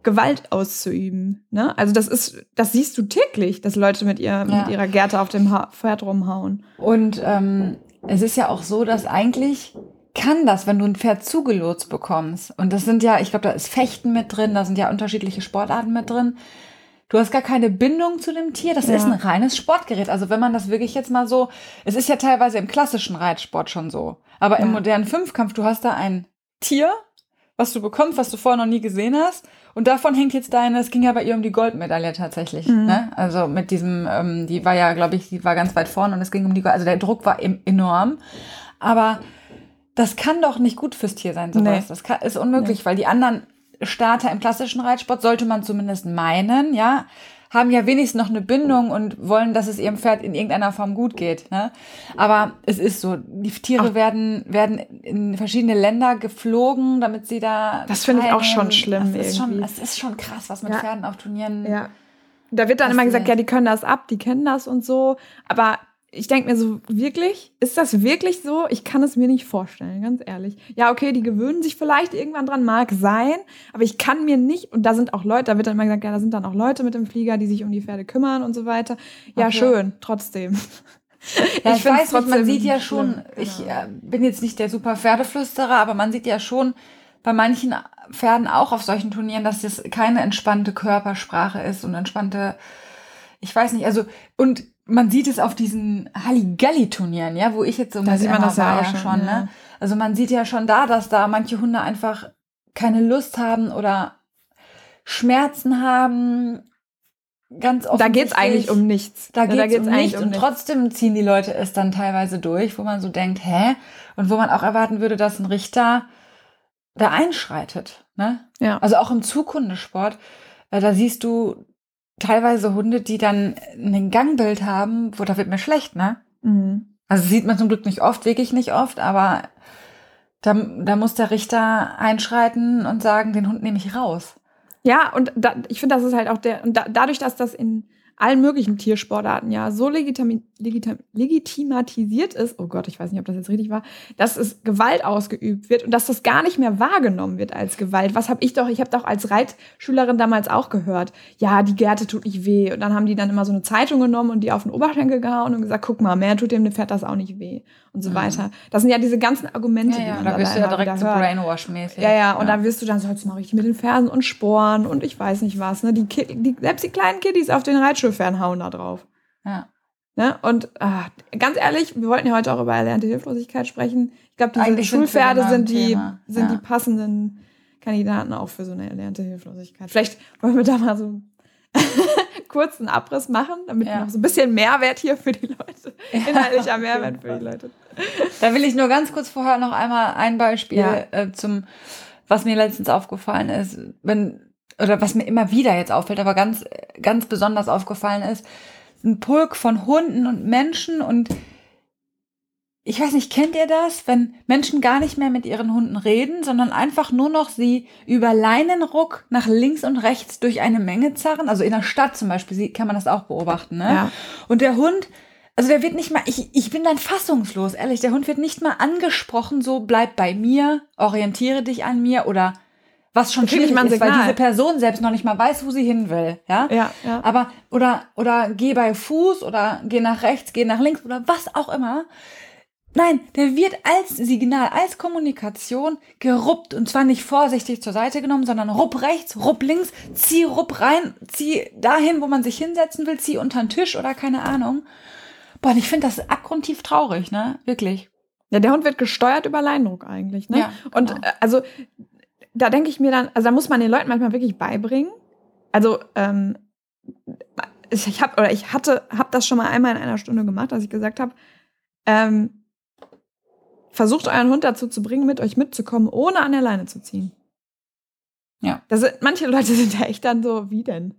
Gewalt auszuüben. Ne? Also das ist, das siehst du täglich, dass Leute mit, ihr, mit ihrer Gerte auf dem ha Pferd rumhauen. Und ähm, es ist ja auch so, dass eigentlich kann das, wenn du ein Pferd zugelotst bekommst. Und das sind ja, ich glaube, da ist Fechten mit drin, da sind ja unterschiedliche Sportarten mit drin. Du hast gar keine Bindung zu dem Tier. Das ja. ist ein reines Sportgerät. Also wenn man das wirklich jetzt mal so, es ist ja teilweise im klassischen Reitsport schon so. Aber ja. im modernen Fünfkampf, du hast da ein Tier, was du bekommst, was du vorher noch nie gesehen hast. Und davon hängt jetzt deine, es ging ja bei ihr um die Goldmedaille tatsächlich. Mhm. Ne? Also mit diesem, ähm, die war ja, glaube ich, die war ganz weit vorne und es ging um die Gold. Also der Druck war enorm. Aber das kann doch nicht gut fürs Tier sein, sowas. Nee. Das kann, ist unmöglich, nee. weil die anderen Starter im klassischen Reitsport, sollte man zumindest meinen, ja, haben ja wenigstens noch eine Bindung und wollen, dass es ihrem Pferd in irgendeiner Form gut geht. Ne? Aber es ist so, die Tiere werden, werden in verschiedene Länder geflogen, damit sie da. Das finde ich auch schon schlimm. Es ist schon, es ist schon krass, was mit ja. Pferden auf Turnieren. Ja. Da wird dann immer gesagt, ja, die können das ab, die kennen das und so. Aber ich denke mir so, wirklich? Ist das wirklich so? Ich kann es mir nicht vorstellen, ganz ehrlich. Ja, okay, die gewöhnen sich vielleicht irgendwann dran, mag sein, aber ich kann mir nicht, und da sind auch Leute, da wird dann immer gesagt, ja, da sind dann auch Leute mit dem Flieger, die sich um die Pferde kümmern und so weiter. Ja, okay. schön, trotzdem. (laughs) Ja, ich, ich weiß nicht, man sieht ja schon, schlimm. ich äh, bin jetzt nicht der super Pferdeflüsterer, aber man sieht ja schon bei manchen Pferden auch auf solchen Turnieren, dass das keine entspannte Körpersprache ist und entspannte, ich weiß nicht, also, und man sieht es auf diesen Halligalli-Turnieren, ja, wo ich jetzt so da sieht man das ja auch schon, schon ne? ja. ne? Also man sieht ja schon da, dass da manche Hunde einfach keine Lust haben oder Schmerzen haben. Ganz oft. Da geht's eigentlich um nichts. Da geht's, da geht's um nichts. Um und nichts. trotzdem ziehen die Leute es dann teilweise durch, wo man so denkt, hä? Und wo man auch erwarten würde, dass ein Richter da einschreitet. Ne? Ja. Also auch im Zukundesport, äh, da siehst du teilweise Hunde, die dann ein Gangbild haben, wo da wird mir schlecht, ne? Mhm. Also sieht man zum Glück nicht oft, wirklich nicht oft, aber da, da muss der Richter einschreiten und sagen, den Hund nehme ich raus. Ja, und da, ich finde, das ist halt auch der, und da, dadurch, dass das in allen möglichen Tiersportarten ja so legitim, legitim, legitimatisiert ist, oh Gott, ich weiß nicht, ob das jetzt richtig war, dass es Gewalt ausgeübt wird und dass das gar nicht mehr wahrgenommen wird als Gewalt. Was habe ich doch, ich habe doch als Reitschülerin damals auch gehört, ja, die Gerte tut nicht weh. Und dann haben die dann immer so eine Zeitung genommen und die auf den Oberschenkel gehauen und gesagt, guck mal, mehr tut dem Pferd das auch nicht weh und so mhm. weiter. Das sind ja diese ganzen Argumente, ja, ja, die man da wirst du ja direkt so Brainwash-mäßig. Ja, ja, und ja. dann wirst du dann sollst du mal richtig mit den Fersen und Sporen und ich weiß nicht was, ne? Die, die selbst die kleinen Kiddies auf den Reitschulpferden hauen da drauf. Ja. Ne? Und ach, ganz ehrlich, wir wollten ja heute auch über erlernte Hilflosigkeit sprechen. Ich glaube, diese Eigentlich Schulpferde sind, sind die, sind die passenden Kandidaten auch für so eine erlernte Hilflosigkeit. Vielleicht wollen wir da mal so (laughs) kurzen Abriss machen, damit ja. noch so ein bisschen Mehrwert hier für die Leute, inhaltlicher Mehrwert für die Leute. Da will ich nur ganz kurz vorher noch einmal ein Beispiel ja. äh, zum, was mir letztens aufgefallen ist, wenn oder was mir immer wieder jetzt auffällt, aber ganz ganz besonders aufgefallen ist, ein Pulk von Hunden und Menschen und ich weiß nicht, kennt ihr das, wenn Menschen gar nicht mehr mit ihren Hunden reden, sondern einfach nur noch sie über Leinenruck nach links und rechts durch eine Menge zerren? Also in der Stadt zum Beispiel kann man das auch beobachten, ne? Ja. Und der Hund, also der wird nicht mal, ich, ich bin dann fassungslos, ehrlich, der Hund wird nicht mal angesprochen, so bleib bei mir, orientiere dich an mir oder was schon schwierig ist, Signal. weil diese Person selbst noch nicht mal weiß, wo sie hin will, ja? Ja, ja. Aber, oder, oder geh bei Fuß oder geh nach rechts, geh nach links oder was auch immer. Nein, der wird als Signal, als Kommunikation geruppt und zwar nicht vorsichtig zur Seite genommen, sondern rupp rechts, rupp links, zieh rupp rein, zieh dahin, wo man sich hinsetzen will, zieh unter den Tisch oder keine Ahnung. Boah, und ich finde das abgrundtief traurig, ne? Wirklich. Ja, der Hund wird gesteuert über Leindruck eigentlich, ne? Ja, genau. Und äh, also da denke ich mir dann, also da muss man den Leuten manchmal wirklich beibringen. Also ähm, ich habe oder ich hatte, habe das schon mal einmal in einer Stunde gemacht, dass ich gesagt habe, ähm, versucht euren Hund dazu zu bringen, mit euch mitzukommen, ohne an der Leine zu ziehen. Ja. Das sind, manche Leute (laughs) sind ja echt dann so, wie denn?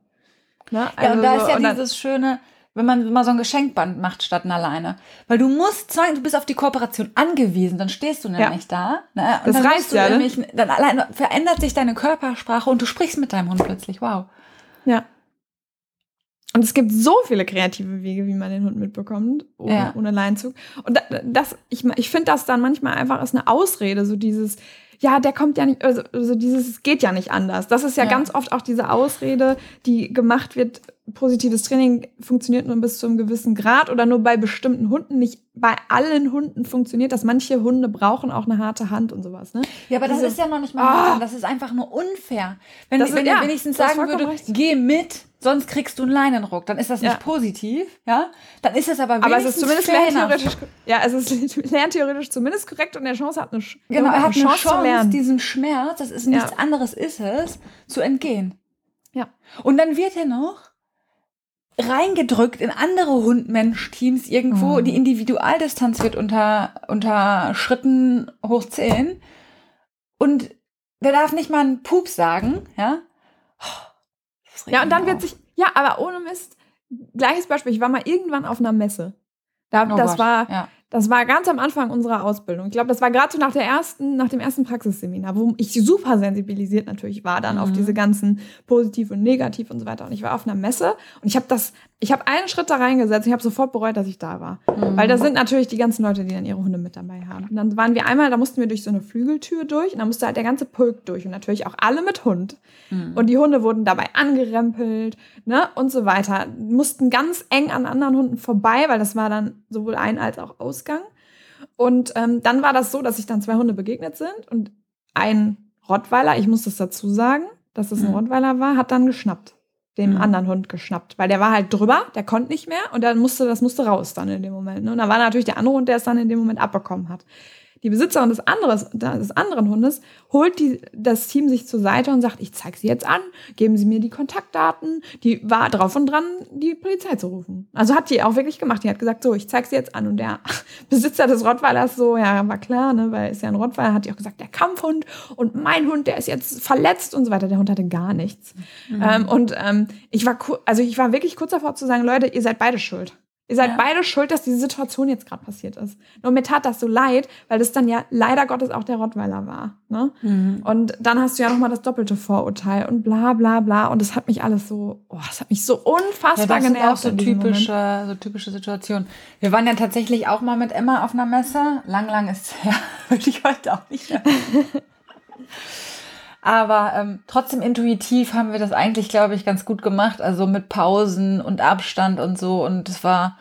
Ne? Also ja, und da so, ist ja dieses schöne, wenn man mal so ein Geschenkband macht statt einer Leine. Weil du musst zwang, du bist auf die Kooperation angewiesen, dann stehst du nämlich ja. da. Ne? Und das dann reicht ja. Nämlich, dann allein verändert sich deine Körpersprache und du sprichst mit deinem Hund plötzlich. Wow. Ja. Und es gibt so viele kreative Wege, wie man den Hund mitbekommt, ohne, ja. ohne Leinzug. Und das, ich, ich finde das dann manchmal einfach ist eine Ausrede, so dieses, ja, der kommt ja nicht, also, also dieses, es geht ja nicht anders. Das ist ja, ja, ganz oft auch diese Ausrede, die gemacht wird, positives Training funktioniert nur bis zu einem gewissen Grad oder nur bei bestimmten Hunden, nicht bei allen Hunden funktioniert das. Manche Hunde brauchen auch eine harte Hand und sowas. Ne? Ja, aber das Diese, ist ja noch nicht mal, oh, das ist einfach nur unfair. Wenn, das wenn ja, wenigstens sagen würde, recht. geh mit, sonst kriegst du einen Leinenruck, dann ist das nicht ja. positiv, ja? Dann ist es aber Aber es ist zumindest lerntheoretisch, ja, es ist (laughs) lerntheoretisch zumindest korrekt und der Chance hat eine, genau, er hat eine Chance, Chance diesen Schmerz, das ist nichts ja. anderes ist es, zu entgehen. Ja. Und dann wird er noch reingedrückt in andere Hund-Mensch-Teams irgendwo. Mhm. Die Individualdistanz wird unter, unterschritten hoch 10. Und der darf nicht mal einen Pup sagen, ja? Ja, und dann wird sich, ja, aber ohne Mist, gleiches Beispiel, ich war mal irgendwann auf einer Messe. Da, oh das Gott, war, ja. Das war ganz am Anfang unserer Ausbildung. Ich glaube, das war gerade so nach der ersten, nach dem ersten Praxisseminar, wo ich super sensibilisiert natürlich war dann mhm. auf diese ganzen positiv und negativ und so weiter. Und ich war auf einer Messe und ich habe das, ich habe einen Schritt da reingesetzt und ich habe sofort bereut, dass ich da war. Mhm. Weil da sind natürlich die ganzen Leute, die dann ihre Hunde mit dabei haben. Und dann waren wir einmal, da mussten wir durch so eine Flügeltür durch und da musste halt der ganze Pulk durch und natürlich auch alle mit Hund. Mhm. Und die Hunde wurden dabei angerempelt, ne, und so weiter. Mussten ganz eng an anderen Hunden vorbei, weil das war dann sowohl ein als auch aus Ausgang. Und ähm, dann war das so, dass sich dann zwei Hunde begegnet sind und ein Rottweiler, ich muss das dazu sagen, dass es ein mhm. Rottweiler war, hat dann geschnappt. Dem mhm. anderen Hund geschnappt, weil der war halt drüber, der konnte nicht mehr und dann musste, das musste raus dann in dem Moment. Ne? Und da war natürlich der andere Hund, der es dann in dem Moment abbekommen hat die Besitzerin des, anderes, des anderen Hundes holt die, das Team sich zur Seite und sagt, ich zeige sie jetzt an, geben Sie mir die Kontaktdaten. Die war drauf und dran, die Polizei zu rufen. Also hat die auch wirklich gemacht. Die hat gesagt, so, ich zeige sie jetzt an. Und der (laughs) Besitzer des Rottweilers so, ja, war klar, ne, weil ist ja ein Rottweiler, hat die auch gesagt, der Kampfhund und mein Hund, der ist jetzt verletzt und so weiter. Der Hund hatte gar nichts. Mhm. Ähm, und ähm, ich war, also ich war wirklich kurz davor zu sagen, Leute, ihr seid beide schuld. Ihr seid ja. beide schuld, dass diese Situation jetzt gerade passiert ist. Nur mir tat das so leid, weil das dann ja leider Gottes auch der Rottweiler war. Ne? Mhm. Und dann hast du ja nochmal das doppelte Vorurteil und bla bla bla. Und es hat mich alles so, oh, es hat mich so unfassbar ja, das genervt. Sind auch so typische, so typische Situationen. Wir waren ja tatsächlich auch mal mit Emma auf einer Messe. Lang, lang ist es her. (laughs) Würde ich heute auch nicht mehr. (laughs) Aber ähm, trotzdem intuitiv haben wir das eigentlich, glaube ich, ganz gut gemacht. Also mit Pausen und Abstand und so. Und es war,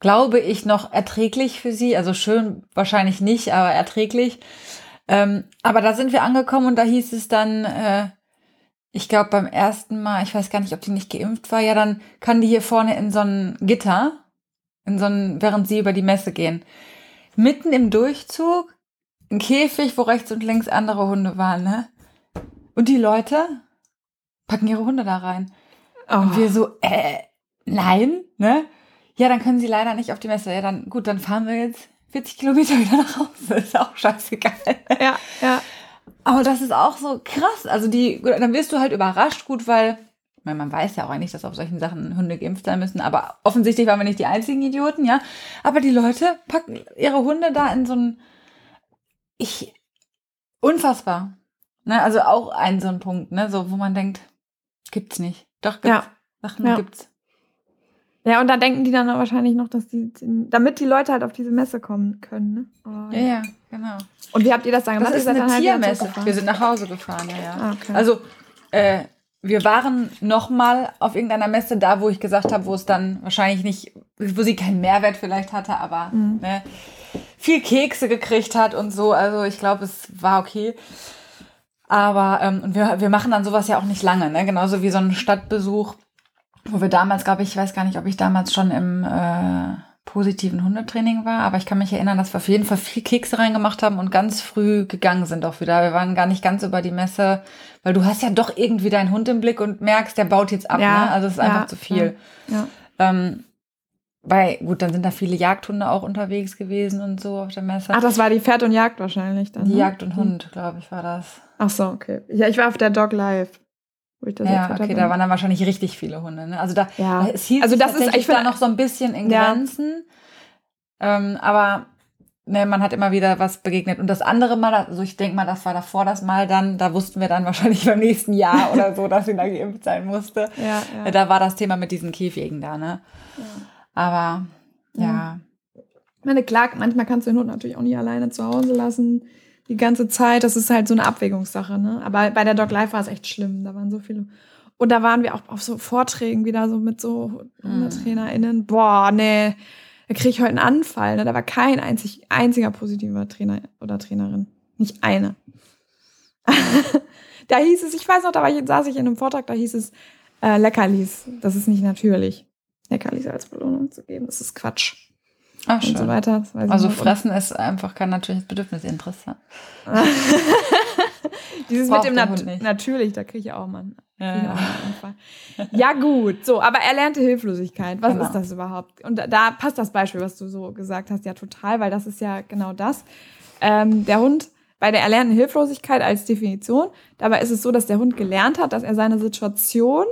glaube ich, noch erträglich für sie. Also schön wahrscheinlich nicht, aber erträglich. Ähm, aber da sind wir angekommen und da hieß es dann, äh, ich glaube beim ersten Mal, ich weiß gar nicht, ob die nicht geimpft war, ja, dann kann die hier vorne in so ein Gitter, in so während sie über die Messe gehen. Mitten im Durchzug, ein Käfig, wo rechts und links andere Hunde waren, ne? Und die Leute packen ihre Hunde da rein. Oh. Und wir so, äh, nein, ne? Ja, dann können sie leider nicht auf die Messe. Ja, dann, gut, dann fahren wir jetzt 40 Kilometer wieder nach Hause. Ist auch scheißegal. Ja, ja. Aber das ist auch so krass. Also die, dann wirst du halt überrascht, gut, weil, ich meine, man weiß ja auch eigentlich, dass auf solchen Sachen Hunde geimpft sein müssen, aber offensichtlich waren wir nicht die einzigen Idioten, ja. Aber die Leute packen ihre Hunde da in so ein, ich, unfassbar. Ne, also auch ein so ein Punkt, ne, so wo man denkt, gibt's nicht. Doch gibt's. Ja. Sachen ja. gibt's. Ja, und da denken die dann wahrscheinlich noch, dass die, damit die Leute halt auf diese Messe kommen können. Ne? Oh, ja, ja, genau. Und wie habt ihr das dann gemacht? Das ist eine halt Tiermesse. Wir sind nach Hause gefahren, ja, ja. Ah, okay. Also, äh, wir waren noch mal auf irgendeiner Messe da, wo ich gesagt habe, wo es dann wahrscheinlich nicht, wo sie keinen Mehrwert vielleicht hatte, aber mhm. ne, viel Kekse gekriegt hat und so. Also ich glaube, es war okay. Aber ähm, wir, wir machen dann sowas ja auch nicht lange, ne? Genauso wie so ein Stadtbesuch, wo wir damals, glaube ich, ich weiß gar nicht, ob ich damals schon im äh, positiven Hundetraining war, aber ich kann mich erinnern, dass wir auf jeden Fall viel Kekse reingemacht haben und ganz früh gegangen sind auch wieder. Wir waren gar nicht ganz über die Messe, weil du hast ja doch irgendwie deinen Hund im Blick und merkst, der baut jetzt ab, ja, ne? Also es ist ja, einfach zu viel. Ja. Ähm, weil, gut, dann sind da viele Jagdhunde auch unterwegs gewesen und so auf der Messe. Ach, das war die Pferd und Jagd wahrscheinlich dann. Die ne? Jagd und Hund, glaube ich, war das. Ach so, okay. Ja, ich war auf der Dog Live. ja, okay, da waren dann wahrscheinlich richtig viele Hunde. Ne? Also da, ja. es hielt also das ist, ich da noch so ein bisschen in Grenzen. Ja. Ähm, aber ne, man hat immer wieder was begegnet. Und das andere Mal, also ich denke mal, das war davor das Mal dann, da wussten wir dann (laughs) wahrscheinlich beim nächsten Jahr oder so, dass sie da geimpft sein musste. Ja, ja. Da war das Thema mit diesen Käfigen da, ne? Ja. Aber ja. Ich meine, klar, manchmal kannst du den Hund natürlich auch nicht alleine zu Hause lassen. Die ganze Zeit. Das ist halt so eine Abwägungssache, ne? Aber bei der Dog Life war es echt schlimm. Da waren so viele. Und da waren wir auch auf so Vorträgen wieder so mit so HundetrainerInnen. Boah, nee. Da kriege ich heute einen Anfall. Ne? Da war kein einzig, einziger positiver Trainer oder Trainerin. Nicht eine. (laughs) da hieß es, ich weiß noch, da war ich, saß ich in einem Vortrag, da hieß es, äh, Leckerlis. Das ist nicht natürlich. Leckerlis als Belohnung zu geben. Das ist Quatsch. Ach, und so weiter. also fressen ist einfach kein natürliches Bedürfnis, interessant. (laughs) Dieses mit dem Nat natürlich, da kriege ich auch mal einen, ja. ja. ja, gut. So, aber erlernte Hilflosigkeit, was genau. ist das überhaupt? Und da passt das Beispiel, was du so gesagt hast, ja total, weil das ist ja genau das. Ähm, der Hund bei der erlernten Hilflosigkeit als Definition, dabei ist es so, dass der Hund gelernt hat, dass er seine Situation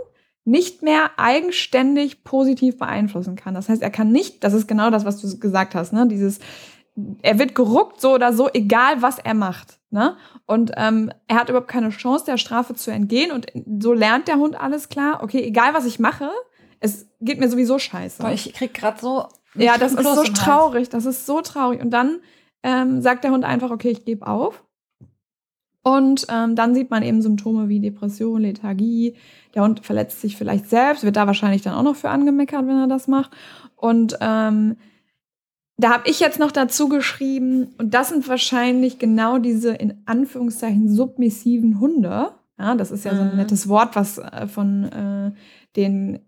nicht mehr eigenständig positiv beeinflussen kann. Das heißt, er kann nicht, das ist genau das, was du gesagt hast, ne? Dieses, er wird geruckt so oder so, egal was er macht. Ne? Und ähm, er hat überhaupt keine Chance, der Strafe zu entgehen. Und so lernt der Hund alles klar. Okay, egal was ich mache, es geht mir sowieso scheiße. Boah, ich krieg gerade so. Ja, das ist so traurig. Das ist so traurig. Und dann ähm, sagt der Hund einfach, okay, ich gebe auf. Und ähm, dann sieht man eben Symptome wie Depression, Lethargie. Der Hund verletzt sich vielleicht selbst, wird da wahrscheinlich dann auch noch für angemeckert, wenn er das macht. Und ähm, da habe ich jetzt noch dazu geschrieben, und das sind wahrscheinlich genau diese in Anführungszeichen submissiven Hunde. Ja, das ist ja so ein mhm. nettes Wort, was äh, von äh, den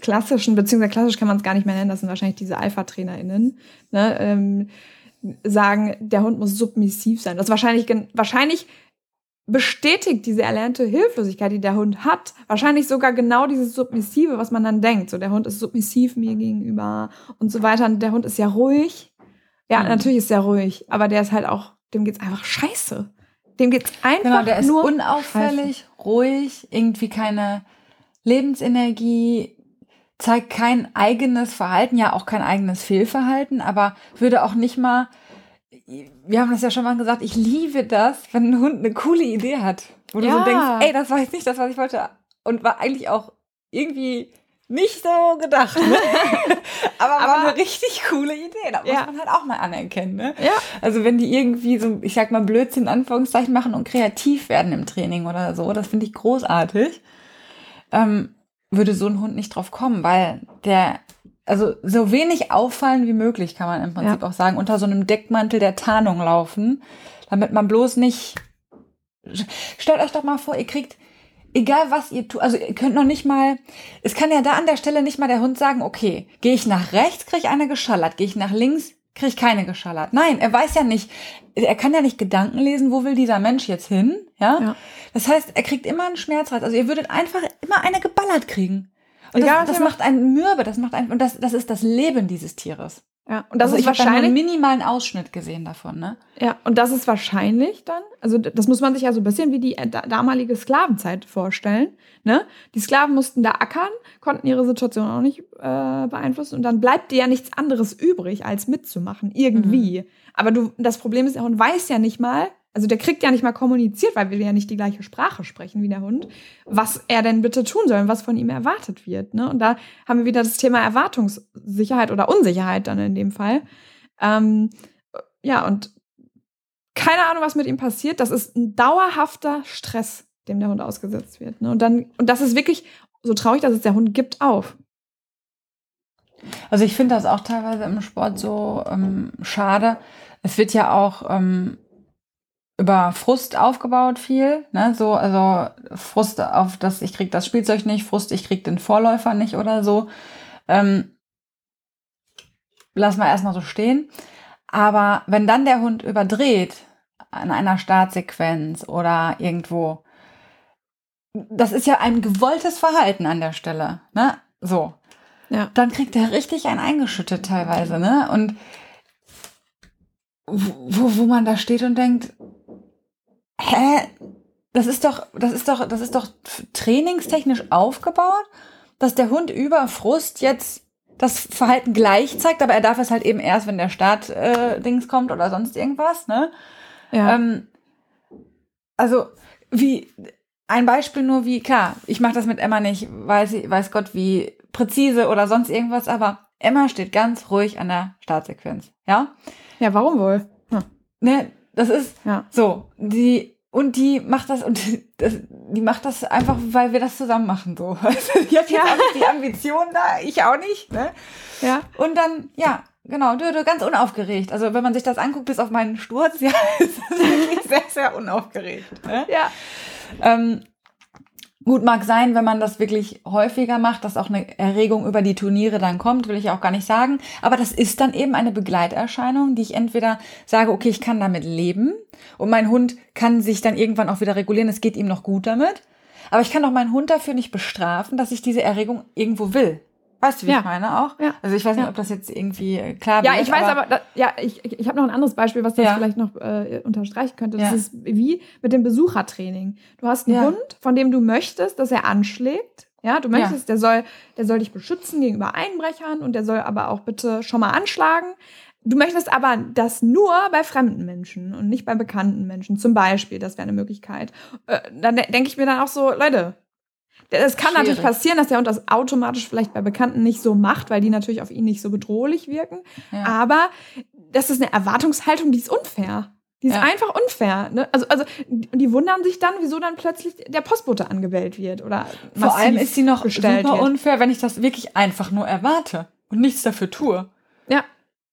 klassischen, beziehungsweise klassisch kann man es gar nicht mehr nennen, das sind wahrscheinlich diese Alpha-TrainerInnen. Ne? Ähm, sagen, der Hund muss submissiv sein. Das ist wahrscheinlich, wahrscheinlich bestätigt diese erlernte Hilflosigkeit, die der Hund hat, wahrscheinlich sogar genau dieses Submissive, was man dann denkt. So, der Hund ist submissiv mir gegenüber und so weiter. Und der Hund ist ja ruhig. Ja, mhm. natürlich ist er ruhig, aber der ist halt auch, dem geht's einfach scheiße. Dem geht's einfach genau, der ist nur unauffällig, scheiße. ruhig, irgendwie keine Lebensenergie, zeigt kein eigenes Verhalten, ja auch kein eigenes Fehlverhalten, aber würde auch nicht mal, wir haben das ja schon mal gesagt, ich liebe das, wenn ein Hund eine coole Idee hat, wo ja. du so denkst, ey, das war jetzt nicht das, was ich wollte und war eigentlich auch irgendwie nicht so gedacht. Ne? aber, (laughs) aber war eine richtig coole Idee. Da muss ja. man halt auch mal anerkennen. Ne? Ja. Also wenn die irgendwie so, ich sag mal, Blödsinn in Anführungszeichen machen und kreativ werden im Training oder so, das finde ich großartig. Ähm, würde so ein Hund nicht drauf kommen, weil der, also so wenig auffallen wie möglich, kann man im Prinzip ja. auch sagen, unter so einem Deckmantel der Tarnung laufen, damit man bloß nicht. Stellt euch doch mal vor, ihr kriegt egal was ihr tut, also ihr könnt noch nicht mal, es kann ja da an der Stelle nicht mal der Hund sagen, okay, gehe ich nach rechts, kriege ich eine geschallert, gehe ich nach links, kriege ich keine geschallert. Nein, er weiß ja nicht, er kann ja nicht Gedanken lesen, wo will dieser Mensch jetzt hin, ja? ja. Das heißt, er kriegt immer einen Schmerzreiz, also ihr würdet einfach immer eine geballert kriegen. Und Egal, das, das macht einen mürbe, das macht einen, und das, das ist das Leben dieses Tieres. Ja, und das also ist ich wahrscheinlich einen minimalen Ausschnitt gesehen davon, ne? Ja, und das ist wahrscheinlich dann, also das muss man sich ja so ein bisschen wie die äh, damalige Sklavenzeit vorstellen, ne? Die Sklaven mussten da ackern, konnten ihre Situation auch nicht äh, beeinflussen und dann bleibt dir ja nichts anderes übrig, als mitzumachen irgendwie. Mhm. Aber du, das Problem ist, der Hund weiß ja nicht mal, also der kriegt ja nicht mal kommuniziert, weil wir ja nicht die gleiche Sprache sprechen wie der Hund, was er denn bitte tun soll und was von ihm erwartet wird. Ne? Und da haben wir wieder das Thema Erwartungssicherheit oder Unsicherheit dann in dem Fall. Ähm, ja, und keine Ahnung, was mit ihm passiert. Das ist ein dauerhafter Stress, dem der Hund ausgesetzt wird. Ne? Und dann, und das ist wirklich so traurig, dass es der Hund gibt auf. Also ich finde das auch teilweise im Sport so ähm, schade. Es wird ja auch ähm, über Frust aufgebaut viel, ne? So, also Frust auf das, ich krieg das Spielzeug nicht, Frust, ich krieg den Vorläufer nicht oder so. Ähm, lassen wir erstmal so stehen. Aber wenn dann der Hund überdreht an einer Startsequenz oder irgendwo, das ist ja ein gewolltes Verhalten an der Stelle, ne? So. Ja. Dann kriegt er richtig ein eingeschüttet teilweise, ne? Und wo, wo man da steht und denkt, hä? Das ist doch, das ist doch, das ist doch trainingstechnisch aufgebaut, dass der Hund über Frust jetzt das Verhalten gleich zeigt, aber er darf es halt eben erst, wenn der Start-Dings äh, kommt oder sonst irgendwas, ne? Ja. Ähm, also, wie, ein Beispiel nur wie, klar, ich mache das mit Emma nicht, weiß, weiß Gott, wie präzise oder sonst irgendwas, aber Emma steht ganz ruhig an der Startsequenz, ja? Ja, warum wohl? Hm. Ne, das ist ja. so, die und die macht das und (laughs) das, die macht das einfach, weil wir das zusammen machen so. (laughs) Also die hat jetzt ja. auch nicht die Ambition da, ich auch nicht, ne? Ja. Und dann ja, genau, du, du ganz unaufgeregt. Also wenn man sich das anguckt, bis auf meinen Sturz, (laughs) ja, ist das wirklich sehr sehr unaufgeregt, ne? Ja. Ähm, Gut, mag sein, wenn man das wirklich häufiger macht, dass auch eine Erregung über die Turniere dann kommt, will ich auch gar nicht sagen. Aber das ist dann eben eine Begleiterscheinung, die ich entweder sage, okay, ich kann damit leben und mein Hund kann sich dann irgendwann auch wieder regulieren, es geht ihm noch gut damit. Aber ich kann doch meinen Hund dafür nicht bestrafen, dass ich diese Erregung irgendwo will. Weißt du, wie ja. ich meine auch? Ja. Also ich weiß nicht, ja. ob das jetzt irgendwie äh, klar Ja, wird, ich weiß aber, aber ja, ich, ich habe noch ein anderes Beispiel, was das vielleicht noch äh, unterstreichen könnte. Das ist wie mit dem Besuchertraining. Du hast einen Hund, von dem du möchtest, dass er anschlägt. Ja, du möchtest, der soll, der soll dich beschützen gegenüber Einbrechern und der soll aber auch bitte schon mal anschlagen. Du möchtest aber das nur bei fremden Menschen und nicht bei bekannten Menschen. Zum Beispiel, das wäre eine Möglichkeit. Äh, dann denke ich mir dann auch so, Leute, es kann Schwierig. natürlich passieren, dass der Hund das automatisch vielleicht bei Bekannten nicht so macht, weil die natürlich auf ihn nicht so bedrohlich wirken. Ja. Aber das ist eine Erwartungshaltung, die ist unfair. Die ist ja. einfach unfair. Ne? Also, also die wundern sich dann, wieso dann plötzlich der Postbote angebellt wird oder Vor allem ist sie noch super wird. unfair, wenn ich das wirklich einfach nur erwarte und nichts dafür tue. Ja.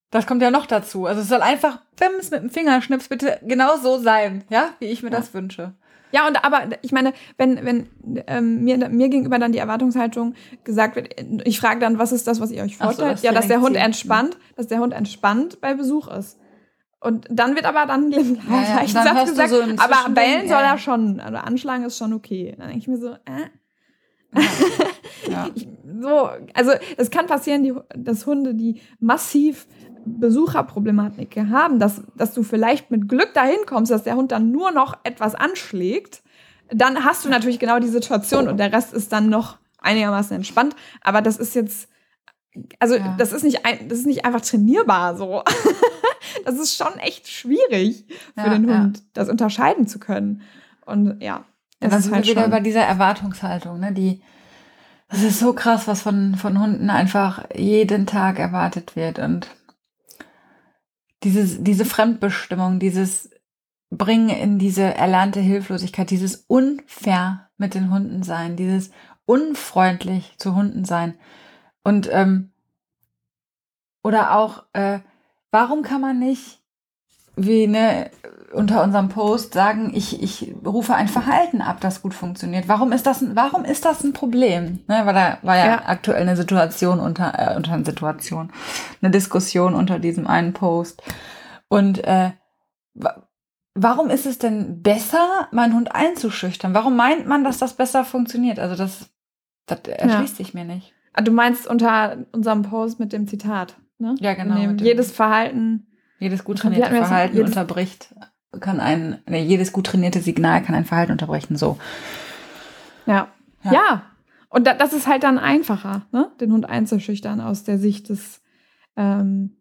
Das kommt ja noch dazu. Also es soll einfach bims mit dem Fingerschnips bitte genau so sein, ja, wie ich mir ja. das wünsche. Ja, und aber ich meine, wenn, wenn ähm, mir, mir gegenüber dann die Erwartungshaltung gesagt wird, ich frage dann, was ist das, was ihr euch vorstellt? So, ja, dass der Hund entspannt, dass der Hund entspannt bei Besuch ist. Und dann wird aber dann im ja, ja. Satz gesagt, so aber bellen soll er schon, also anschlagen ist schon okay. Dann denke ich mir so, äh. Ja. (laughs) so, also es kann passieren, die, dass Hunde, die massiv Besucherproblematik haben, dass, dass du vielleicht mit Glück dahin kommst, dass der Hund dann nur noch etwas anschlägt, dann hast du natürlich genau die Situation und der Rest ist dann noch einigermaßen entspannt. Aber das ist jetzt, also ja. das ist nicht ein, das ist nicht einfach trainierbar so. (laughs) das ist schon echt schwierig für ja, den Hund, ja. das unterscheiden zu können. Und ja. Das ja, ist halt wieder schon. über diese Erwartungshaltung, ne? Die, das ist so krass, was von, von Hunden einfach jeden Tag erwartet wird. Und dieses, diese Fremdbestimmung, dieses Bringen in diese erlernte Hilflosigkeit, dieses unfair mit den Hunden sein, dieses unfreundlich zu Hunden sein. Und ähm, oder auch, äh, warum kann man nicht, wie ne, unter unserem Post sagen, ich, ich rufe ein Verhalten ab, das gut funktioniert. Warum ist das, ein, warum ist das ein Problem? Ne, weil da war ja, ja, aktuell eine Situation unter, äh, unter einer Situation, eine Diskussion unter diesem einen Post. Und äh, warum ist es denn besser, meinen Hund einzuschüchtern? Warum meint man, dass das besser funktioniert? Also das, das erschließt ja. sich mir nicht. Ah, du meinst unter unserem Post mit dem Zitat, ne? Ja, genau. Jedes Verhalten. Jedes gut trainierte Verhalten unterbricht kann ein, nee, jedes gut trainierte Signal kann ein Verhalten unterbrechen, so. Ja. Ja. ja. Und da, das ist halt dann einfacher, ne? den Hund einzuschüchtern aus der Sicht des, ähm,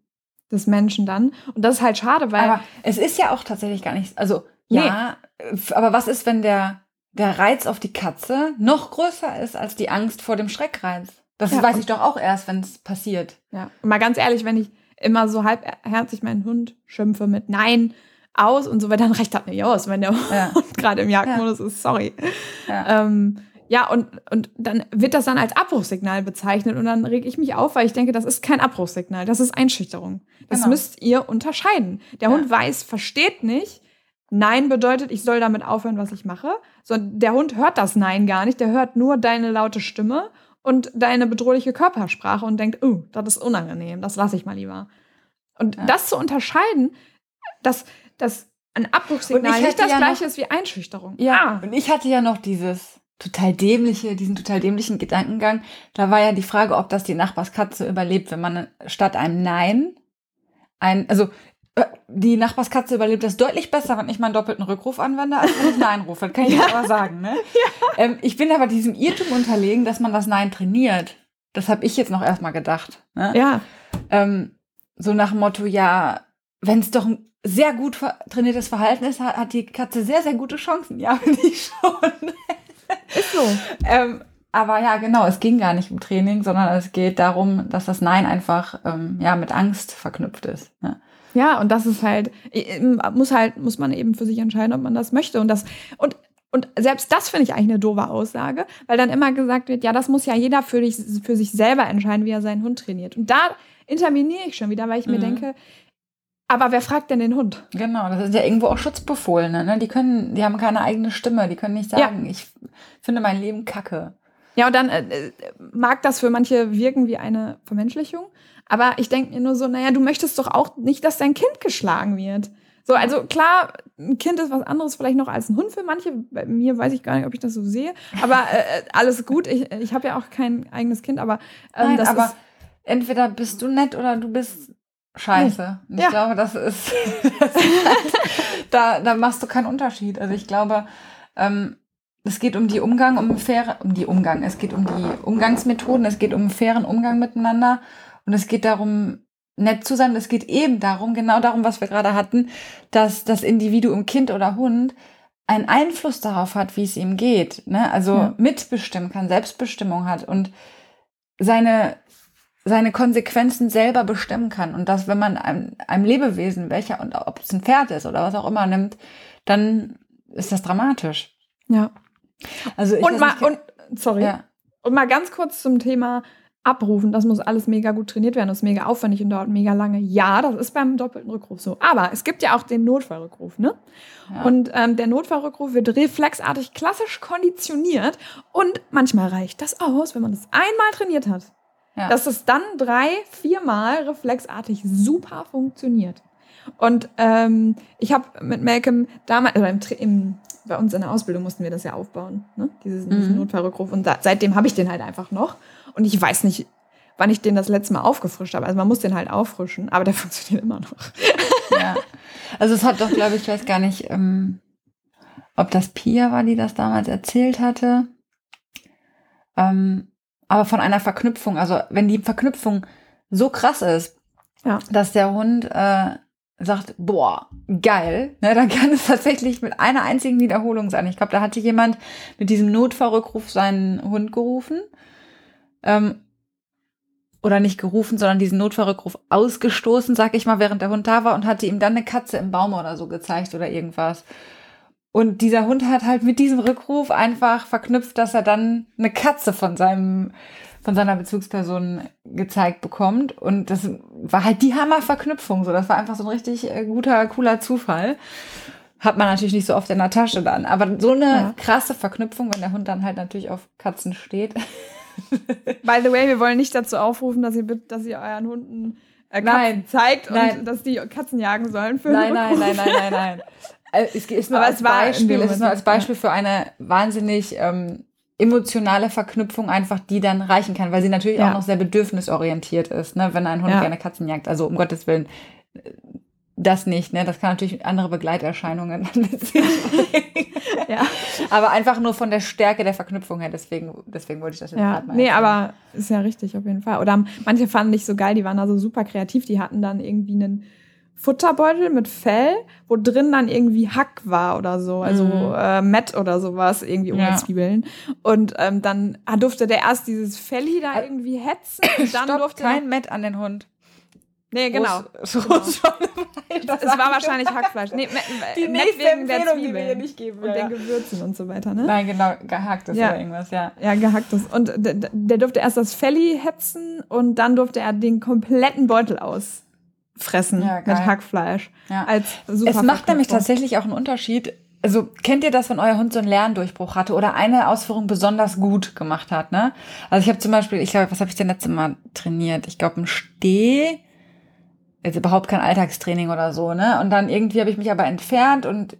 des Menschen dann. Und das ist halt schade, weil. Aber es ist ja auch tatsächlich gar nichts. Also, nee. ja, aber was ist, wenn der, der Reiz auf die Katze noch größer ist als die Angst vor dem Schreckreiz? Das ja, weiß ich doch auch erst, wenn es passiert. Ja. Und mal ganz ehrlich, wenn ich immer so halbherzig meinen Hund schimpfe mit Nein, aus und so weiter, dann reicht das nicht aus, wenn der ja. (laughs) Hund gerade im Jagdmodus ja. ist, sorry. Ja, ähm, ja und, und dann wird das dann als Abbruchssignal bezeichnet und dann reg ich mich auf, weil ich denke, das ist kein Abbruchssignal, das ist Einschüchterung. Das genau. müsst ihr unterscheiden. Der Hund weiß, versteht nicht, Nein bedeutet, ich soll damit aufhören, was ich mache. So, der Hund hört das Nein gar nicht, der hört nur deine laute Stimme und deine bedrohliche Körpersprache und denkt, oh, das ist unangenehm, das lasse ich mal lieber. Und ja. das zu unterscheiden, das, dass ein Abbruchssignal nicht das ja gleiche noch, ist wie Einschüchterung. Ja, ah. und ich hatte ja noch dieses total dämliche, diesen total dämlichen Gedankengang. Da war ja die Frage, ob das die Nachbarskatze überlebt, wenn man statt einem Nein ein, also die Nachbarskatze überlebt das deutlich besser, wenn ich meinen doppelten Rückruf anwende, als wenn ich Nein rufe. Das kann ich (laughs) ja. aber sagen. Ne? (laughs) Ja. Ähm, ich bin aber diesem Irrtum unterlegen, dass man das Nein trainiert. Das habe ich jetzt noch erstmal gedacht. Ne? Ja. Ähm, so nach dem Motto, ja, wenn es doch ein sehr gut trainiertes Verhalten ist, hat, hat die Katze sehr, sehr gute Chancen. Ja, (laughs) finde ich schon. Ist so. ähm, aber ja, genau, es ging gar nicht um Training, sondern es geht darum, dass das Nein einfach ähm, ja mit Angst verknüpft ist. Ja. Ja, und das ist halt, muss halt, muss man eben für sich entscheiden, ob man das möchte. Und das, und und selbst das finde ich eigentlich eine doofe Aussage, weil dann immer gesagt wird, ja, das muss ja jeder für, dich, für sich selber entscheiden, wie er seinen Hund trainiert. Und da interveniere ich schon wieder, weil ich mhm. mir denke, aber wer fragt denn den Hund? Genau, das sind ja irgendwo auch Schutzbefohlene, ne? Die können, die haben keine eigene Stimme, die können nicht sagen, ja. ich finde mein Leben kacke. Ja, und dann äh, äh mag das für manche wirken wie eine Vermenschlichung, aber ich denke mir nur so, naja, du möchtest doch auch nicht, dass dein Kind geschlagen wird. So, also klar, ein Kind ist was anderes vielleicht noch als ein Hund für manche. Bei mir weiß ich gar nicht, ob ich das so sehe. Aber äh, äh alles gut. Ich, ich habe ja auch kein eigenes Kind, aber ähm, Nein, das aber ist, entweder bist du nett oder du bist scheiße. Und ich glaube, das ist, (laughs) das ist halt, da, da machst du keinen Unterschied. Also ich glaube, ähm, es geht um die Umgang, um faire, um die Umgang. Es geht um die Umgangsmethoden, es geht um einen fairen Umgang miteinander und es geht darum, nett zu sein. Es geht eben darum, genau darum, was wir gerade hatten, dass das Individuum Kind oder Hund einen Einfluss darauf hat, wie es ihm geht. Ne? Also ja. mitbestimmen kann, Selbstbestimmung hat und seine seine Konsequenzen selber bestimmen kann. Und dass, wenn man einem, einem Lebewesen, welcher, und ob es ein Pferd ist oder was auch immer nimmt, dann ist das dramatisch. Ja. Also ich und mal, und, sorry. Ja. Und mal ganz kurz zum Thema abrufen. Das muss alles mega gut trainiert werden. Das ist mega aufwendig und dauert mega lange. Ja, das ist beim doppelten Rückruf so. Aber es gibt ja auch den Notfallrückruf, ne? Ja. Und ähm, der Notfallrückruf wird reflexartig klassisch konditioniert. Und manchmal reicht das aus, wenn man das einmal trainiert hat. Ja. Dass es dann drei, viermal reflexartig super funktioniert. Und ähm, ich habe mit Malcolm damals, also im, im, bei uns in der Ausbildung mussten wir das ja aufbauen, ne? Dieses, mhm. diesen Notfallrückruf. Und da, seitdem habe ich den halt einfach noch. Und ich weiß nicht, wann ich den das letzte Mal aufgefrischt habe. Also man muss den halt auffrischen, aber der (laughs) funktioniert immer noch. ja. Also es hat doch, glaube ich, ich weiß gar nicht, ähm, ob das Pia war, die das damals erzählt hatte. Ähm, aber von einer Verknüpfung. Also wenn die Verknüpfung so krass ist, ja. dass der Hund äh, sagt, boah, geil, ne, dann kann es tatsächlich mit einer einzigen Wiederholung sein. Ich glaube, da hatte jemand mit diesem Notfallrückruf seinen Hund gerufen. Ähm, oder nicht gerufen, sondern diesen Notfallrückruf ausgestoßen, sag ich mal, während der Hund da war und hatte ihm dann eine Katze im Baum oder so gezeigt oder irgendwas. Und dieser Hund hat halt mit diesem Rückruf einfach verknüpft, dass er dann eine Katze von seinem von seiner Bezugsperson gezeigt bekommt. Und das war halt die Hammerverknüpfung. So, das war einfach so ein richtig äh, guter, cooler Zufall. Hat man natürlich nicht so oft in der Tasche dann. Aber so eine ja. krasse Verknüpfung, wenn der Hund dann halt natürlich auf Katzen steht. (laughs) (laughs) By the way, wir wollen nicht dazu aufrufen, dass ihr, dass ihr euren Hunden äh, nein, zeigt nein. und dass die Katzen jagen sollen. Für nein, nein, nein, nein, nein, nein, äh, Es ist nur, als Beispiel, es ist nur als Beispiel für eine wahnsinnig ähm, emotionale Verknüpfung einfach, die dann reichen kann, weil sie natürlich ja. auch noch sehr bedürfnisorientiert ist, ne, wenn ein Hund ja. gerne Katzen jagt. Also um Gottes Willen, das nicht, ne? Das kann natürlich andere Begleiterscheinungen mit sich bringen. ja. Aber einfach nur von der Stärke der Verknüpfung her, deswegen, deswegen wollte ich das jetzt ja. gerade mal. Nee, erzählen. aber ist ja richtig auf jeden Fall. Oder manche fanden nicht so geil, die waren da so super kreativ, die hatten dann irgendwie einen Futterbeutel mit Fell, wo drin dann irgendwie Hack war oder so, also mhm. äh, Met oder sowas, irgendwie ohne ja. Zwiebeln. Und ähm, dann durfte der erst dieses Felli da irgendwie hetzen. Und dann Stopp, durfte kein Met an den Hund. Nee, genau. (laughs) So, genau. das war wahrscheinlich Hackfleisch. Nee, die nächste wegen der Zwiebeln die wir nicht geben. Und ja. den Gewürzen und so weiter, ne? Nein, genau, gehacktes ja. oder irgendwas, ja. Ja, gehacktes. Und der, der durfte erst das Felli hetzen und dann durfte er den kompletten Beutel ausfressen ja, mit Hackfleisch. Ja. Als super es macht nämlich tatsächlich auch einen Unterschied. Also kennt ihr das, wenn euer Hund so einen Lerndurchbruch hatte oder eine Ausführung besonders gut gemacht hat, ne? Also ich habe zum Beispiel, ich glaube, was habe ich denn letzte Mal trainiert? Ich glaube, ein Steh jetzt überhaupt kein Alltagstraining oder so, ne? Und dann irgendwie habe ich mich aber entfernt und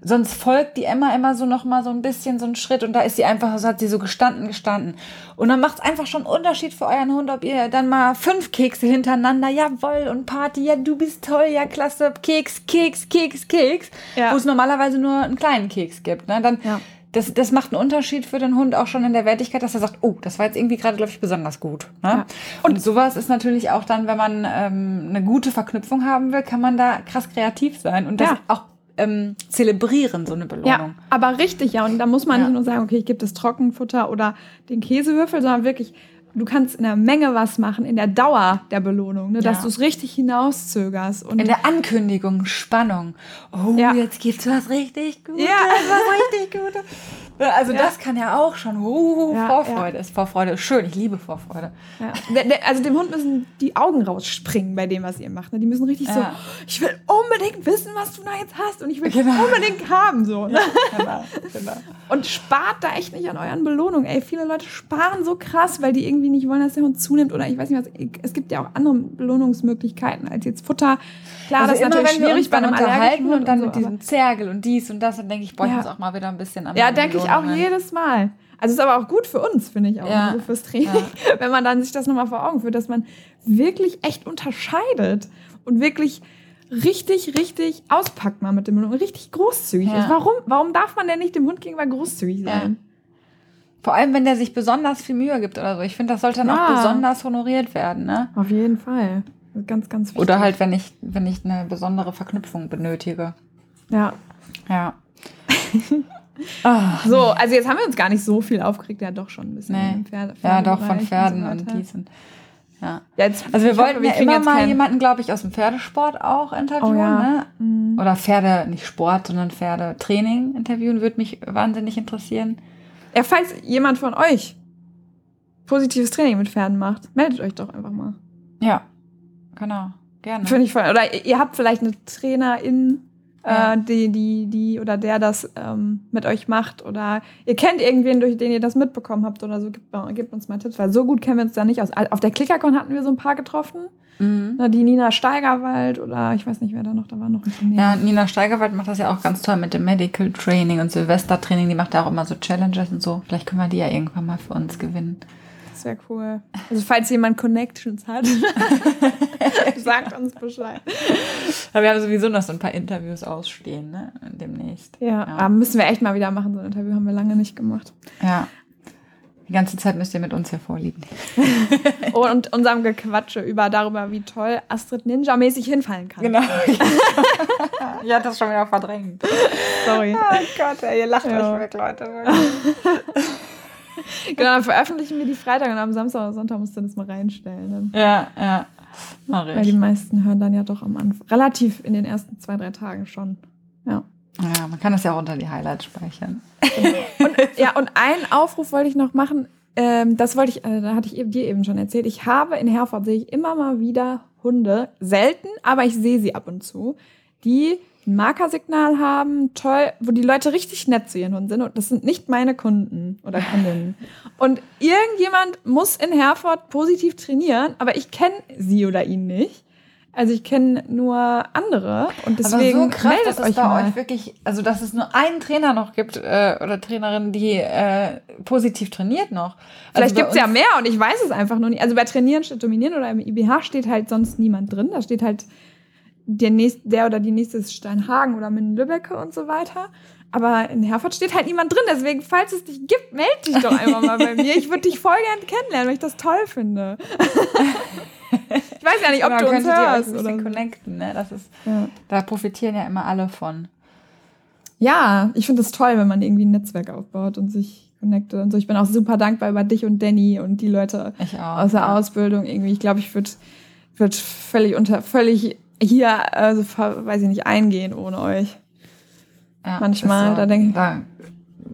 sonst folgt die Emma immer so noch mal so ein bisschen so einen Schritt und da ist sie einfach, so hat sie so gestanden, gestanden. Und dann macht es einfach schon einen Unterschied für euren Hund, ob ihr dann mal fünf Kekse hintereinander, jawoll, und Party, ja, du bist toll, ja, klasse, Keks, Keks, Keks, Keks, ja. wo es normalerweise nur einen kleinen Keks gibt, ne? Dann ja das, das macht einen Unterschied für den Hund auch schon in der Wertigkeit, dass er sagt, oh, das war jetzt irgendwie gerade, glaube ich, besonders gut. Ne? Ja. Und, Und sowas ist natürlich auch dann, wenn man ähm, eine gute Verknüpfung haben will, kann man da krass kreativ sein und das ja. auch ähm, zelebrieren, so eine Belohnung. Ja, aber richtig, ja. Und da muss man ja. nicht nur sagen, okay, ich gebe das Trockenfutter oder den Käsewürfel, sondern wirklich du kannst in der Menge was machen, in der Dauer der Belohnung, ne, dass du es richtig hinauszögerst. Und in der Ankündigung, Spannung. Oh, ja. jetzt gibt's was richtig Gutes, ja. was richtig Gutes. Also ja. das kann ja auch schon uh, ja, Vorfreude ja. ist. Vorfreude ist schön. Ich liebe Vorfreude. Also dem Hund müssen die Augen rausspringen bei dem, was ihr macht. Ne? Die müssen richtig so, ich will unbedingt wissen, was du da jetzt hast und ich will genau. unbedingt haben. So, ne? genau, genau. Und spart da echt nicht an euren Belohnungen. Ey, viele Leute sparen so krass, weil die irgendwie nicht wollen, dass der Hund zunimmt oder ich weiß nicht was. Es gibt ja auch andere Belohnungsmöglichkeiten als jetzt Futter. Klar, also das ist immer, natürlich schwierig bei einem unterhalten und dann und so, mit diesem Zergel und dies und das, dann denke ich, brauche ich jetzt auch mal wieder ein bisschen an Ja, denke ich auch jedes Mal. Also es ist aber auch gut für uns, finde ich auch, ja. also fürs Training, ja. (laughs) wenn man dann sich das nochmal vor Augen führt, dass man wirklich echt unterscheidet und wirklich richtig, richtig auspackt mal mit dem Hund und richtig großzügig ja. ist. Warum, warum darf man denn nicht dem Hund gegenüber großzügig sein? Vor allem, wenn der sich besonders viel Mühe gibt oder so. Ich finde, das sollte dann auch besonders honoriert werden. Ne? Auf jeden Fall. Ganz, ganz wichtig. Oder halt, wenn ich, wenn ich eine besondere Verknüpfung benötige. Ja. Ja. Ach, (laughs) so, also jetzt haben wir uns gar nicht so viel aufgeregt, ja doch schon ein bisschen. Nee. Pferde, ja, doch von Pferden und, so und dies und ja. Jetzt, also wir wollten ja immer mal jemanden, glaube ich, aus dem Pferdesport auch interviewen, oh, ja. ne? Mhm. Oder Pferde, nicht Sport, sondern Pferdetraining interviewen, würde mich wahnsinnig interessieren. Ja, falls jemand von euch positives Training mit Pferden macht, meldet euch doch einfach mal. Ja, genau. Gerne. Finde ich voll. Oder ihr habt vielleicht eine Trainerin, ja. äh, die, die, die oder der das ähm, mit euch macht. Oder ihr kennt irgendwen, durch den ihr das mitbekommen habt oder so, gebt, gebt uns mal Tipps, weil so gut kennen wir uns da nicht aus. Auf der Klickercon hatten wir so ein paar getroffen. Mhm. Die Nina Steigerwald oder ich weiß nicht, wer da noch, da war noch ein. Ja, Nina Steigerwald macht das ja auch ganz toll mit dem Medical Training und Silvester Training. Die macht da auch immer so Challenges und so. Vielleicht können wir die ja irgendwann mal für uns gewinnen. Das wäre cool. Also falls jemand Connections hat, (laughs) sagt uns Bescheid. Aber wir haben sowieso noch so ein paar Interviews ausstehen, ne? Demnächst. Ja, ja. Müssen wir echt mal wieder machen. So ein Interview haben wir lange nicht gemacht. Ja. Die ganze Zeit müsst ihr mit uns hier vorliegen. (laughs) und unserem Gequatsche über darüber, wie toll Astrid Ninja-mäßig hinfallen kann. Genau. (laughs) ich hatte das schon wieder verdrängt. Sorry. Oh Gott, ey, ihr lacht ja. euch weg, Leute. (laughs) genau, dann veröffentlichen wir die Freitag und am Samstag oder Sonntag musst du das mal reinstellen. Dann. Ja, ja. Mach ich. Weil die meisten hören dann ja doch am Anfang, relativ in den ersten zwei, drei Tagen schon. Ja. Ja, man kann das ja auch unter die Highlights speichern. (laughs) und, ja, und einen Aufruf wollte ich noch machen. Ähm, das wollte ich, äh, da hatte ich dir eben schon erzählt. Ich habe in Herford sehe ich immer mal wieder Hunde, selten, aber ich sehe sie ab und zu, die ein Markersignal haben, toll, wo die Leute richtig nett zu ihren Hunden sind. Und das sind nicht meine Kunden oder Kundinnen. (laughs) Und irgendjemand muss in Herford positiv trainieren, aber ich kenne sie oder ihn nicht. Also ich kenne nur andere und deswegen Aber so krass, dass es bei mal. euch wirklich, also dass es nur einen Trainer noch gibt äh, oder Trainerin, die äh, positiv trainiert noch. Also Vielleicht gibt es ja mehr und ich weiß es einfach nur nicht. Also bei Trainieren statt Dominieren oder im IBH steht halt sonst niemand drin. Da steht halt der, nächste, der oder die nächste ist Steinhagen oder Minden-Lübbecke und so weiter. Aber in Herford steht halt niemand drin. Deswegen, falls es dich gibt, melde dich doch einfach mal bei mir. Ich würde dich voll gern kennenlernen, weil ich das toll finde. (laughs) ich weiß ja nicht, ob genau, du uns hörst. Ein bisschen connecten, ne? Das ist, ja. Da profitieren ja immer alle von. Ja, ich finde es toll, wenn man irgendwie ein Netzwerk aufbaut und sich connectet und so. Ich bin auch super dankbar über dich und Danny und die Leute aus der ja. Ausbildung irgendwie. Ich glaube, ich würde würd völlig unter, völlig hier, also weiß ich nicht, eingehen ohne euch. Ja, manchmal, so. da denke ich. Da,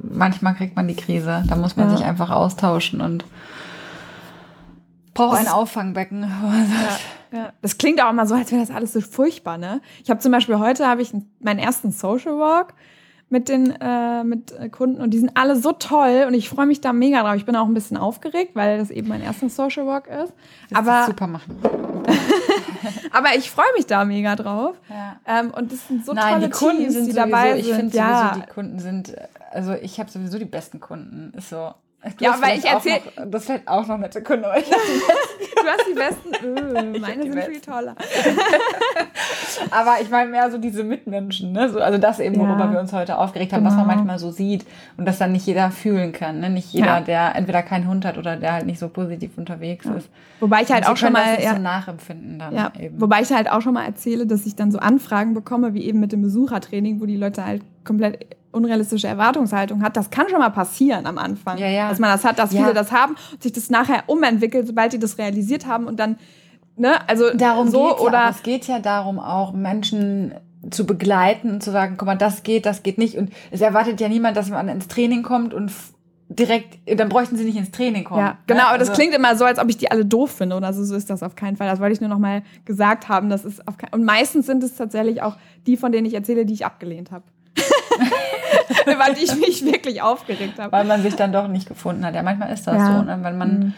manchmal kriegt man die Krise. Da muss man ja. sich einfach austauschen und braucht ein Auffangbecken. (laughs) Ja, ja. Das klingt auch immer so, als wäre das alles so furchtbar, ne? Ich habe zum Beispiel heute habe ich meinen ersten Social Walk mit den äh, mit Kunden und die sind alle so toll und ich freue mich da mega drauf. Ich bin auch ein bisschen aufgeregt, weil das eben mein erster Social Walk ist. Das aber super machen. (laughs) (laughs) aber ich freue mich da mega drauf. Ja. Ähm, und das sind so Nein, tolle die Kunden Teams, sind die sowieso, dabei sind. Ich finde ja. sowieso, die Kunden sind, also ich habe sowieso die besten Kunden. Ist so. Du ja, weil ich erzähle. Das fällt auch noch nette Kunden. (laughs) du hast die besten. (laughs) Öh, meine sind besten. viel toller. (laughs) Aber ich meine mehr so diese Mitmenschen, ne? So, also das eben, worüber ja. wir uns heute aufgeregt haben, genau. was man manchmal so sieht und das dann nicht jeder fühlen kann. Ne? Nicht jeder, ja. der entweder keinen Hund hat oder der halt nicht so positiv unterwegs ja. ist. Wobei ich halt auch schon mal. Das so nachempfinden dann ja. Eben. Wobei ich halt auch schon mal erzähle, dass ich dann so Anfragen bekomme, wie eben mit dem Besuchertraining, wo die Leute halt komplett unrealistische Erwartungshaltung hat, das kann schon mal passieren am Anfang. Ja, ja. Dass man das hat, dass ja. viele das haben und sich das nachher umentwickelt, sobald die das realisiert haben und dann, ne, also darum so oder. Ja, es geht ja darum, auch Menschen zu begleiten und zu sagen, guck mal, das geht, das geht nicht. Und es erwartet ja niemand, dass man ins Training kommt und direkt, dann bräuchten sie nicht ins Training kommen. Ja, genau, ne? aber das also, klingt immer so, als ob ich die alle doof finde oder so, so ist das auf keinen Fall. Das wollte ich nur noch mal gesagt haben, das ist auf kein, und meistens sind es tatsächlich auch die, von denen ich erzähle, die ich abgelehnt habe. (laughs) über die ich mich wirklich aufgeregt habe. Weil man sich dann doch nicht gefunden hat. Ja, manchmal ist das ja. so, ne? weil man mhm.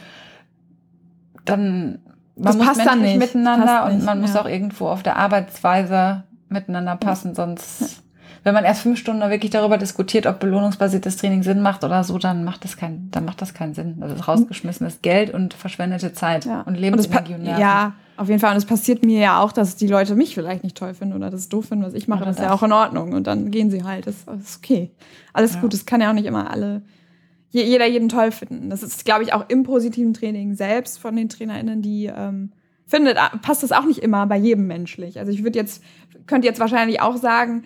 dann man das muss passt dann nicht miteinander passt und man nicht, muss ja. auch irgendwo auf der Arbeitsweise miteinander passen, sonst wenn man erst fünf Stunden wirklich darüber diskutiert, ob belohnungsbasiertes Training Sinn macht oder so, dann macht das kein, dann macht das keinen Sinn. Das ist rausgeschmissenes Geld und verschwendete Zeit ja. und Lebensenergie und, und Ja, auf jeden Fall. Und es passiert mir ja auch, dass die Leute mich vielleicht nicht toll finden oder das doof finden, was ich mache. Oder das ist ja auch in Ordnung. Und dann gehen sie halt. Das, das ist okay. Alles ja. gut. Es kann ja auch nicht immer alle, jeder jeden toll finden. Das ist, glaube ich, auch im positiven Training selbst von den TrainerInnen, die ähm, findet, passt das auch nicht immer bei jedem menschlich. Also ich würde jetzt, könnte jetzt wahrscheinlich auch sagen,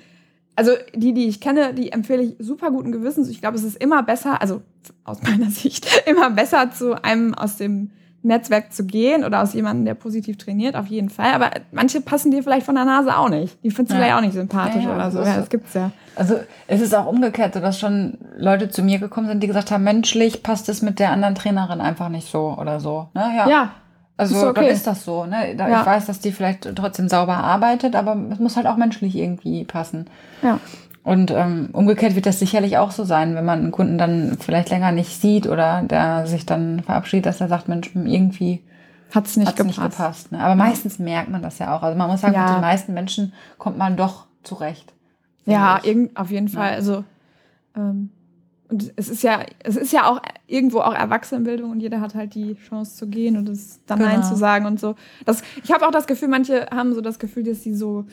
also die, die ich kenne, die empfehle ich super guten Gewissens. Ich glaube, es ist immer besser, also aus meiner (laughs) Sicht, immer besser zu einem aus dem Netzwerk zu gehen oder aus jemandem, der positiv trainiert, auf jeden Fall. Aber manche passen dir vielleicht von der Nase auch nicht. Die findest du ja. vielleicht auch nicht sympathisch ja, ja, oder so. Ja, das gibt's ja. Also es ist auch umgekehrt, so dass schon Leute zu mir gekommen sind, die gesagt haben, menschlich passt es mit der anderen Trainerin einfach nicht so oder so. Ne? Ja. ja. Also ist okay. dann ist das so. Ne? Ich weiß, dass die vielleicht trotzdem sauber arbeitet, aber es muss halt auch menschlich irgendwie passen. Ja. Und ähm, umgekehrt wird das sicherlich auch so sein, wenn man einen Kunden dann vielleicht länger nicht sieht oder der sich dann verabschiedet, dass er sagt, Mensch, irgendwie hat es nicht, nicht gepasst. ne? Aber meistens merkt man das ja auch. Also man muss sagen, ja. mit den meisten Menschen kommt man doch zurecht. Ja, irgend, auf jeden Fall. Ja. Also ähm, und es ist ja, es ist ja auch irgendwo auch Erwachsenenbildung und jeder hat halt die Chance zu gehen und es dann genau. Nein zu sagen und so. Das, ich habe auch das Gefühl, manche haben so das Gefühl, dass sie so,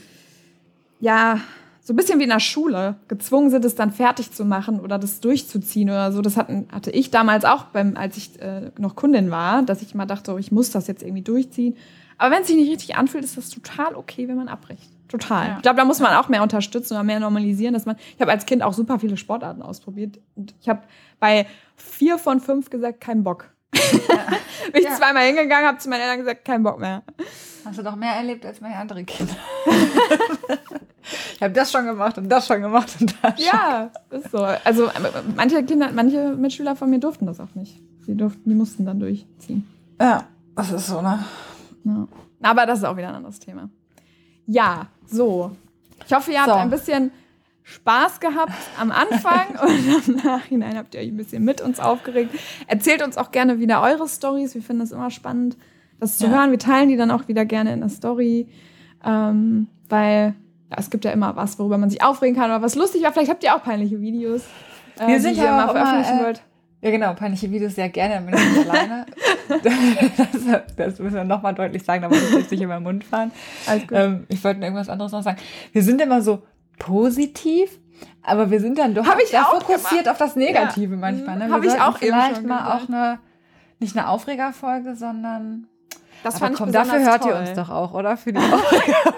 ja, so ein bisschen wie in der Schule gezwungen sind, es dann fertig zu machen oder das durchzuziehen oder so. Das hatten, hatte ich damals auch, beim, als ich äh, noch Kundin war, dass ich mal dachte, oh, ich muss das jetzt irgendwie durchziehen. Aber wenn es sich nicht richtig anfühlt, ist das total okay, wenn man abbricht. Total. Ja. Ich glaube, da muss man auch mehr unterstützen oder mehr normalisieren, dass man. Ich habe als Kind auch super viele Sportarten ausprobiert und ich habe bei vier von fünf gesagt, keinen Bock. Ja. (laughs) Bin ich ja. zweimal hingegangen, habe zu meinen Eltern gesagt, keinen Bock mehr. Hast du doch mehr erlebt als meine anderen Kinder. ich habe das schon gemacht und das schon gemacht und das Ja, ist so. Also manche Kinder, manche Mitschüler von mir durften das auch nicht. Die durften, die mussten dann durchziehen. Ja, das ist so, ne? Ja. Aber das ist auch wieder ein anderes Thema. Ja, so. Ich hoffe, ihr habt so. ein bisschen Spaß gehabt am Anfang (laughs) und im Nachhinein habt ihr euch ein bisschen mit uns aufgeregt. Erzählt uns auch gerne wieder eure Stories. Wir finden es immer spannend, das zu ja. hören. Wir teilen die dann auch wieder gerne in der Story, ähm, weil ja, es gibt ja immer was, worüber man sich aufregen kann oder was lustig war. Vielleicht habt ihr auch peinliche Videos, äh, Wir sind die ja ihr mal veröffentlichen immer, äh, wollt. Ja, genau, peinliche Videos sehr gerne, dann bin ich nicht alleine. (laughs) das, das, müssen wir nochmal deutlich sagen, da muss ich jetzt nicht in meinen Mund fahren. Ähm, ich wollte irgendwas anderes noch sagen. Wir sind immer so positiv, aber wir sind dann doch Hab ich sehr fokussiert gemacht. auf das Negative ja. manchmal. Ne? Habe ich auch vielleicht mal gesagt. auch eine, nicht eine Aufregerfolge, sondern das aber fand komm, ich dafür hört toll. ihr uns doch auch, oder? Für die (laughs) Aufregerfolge.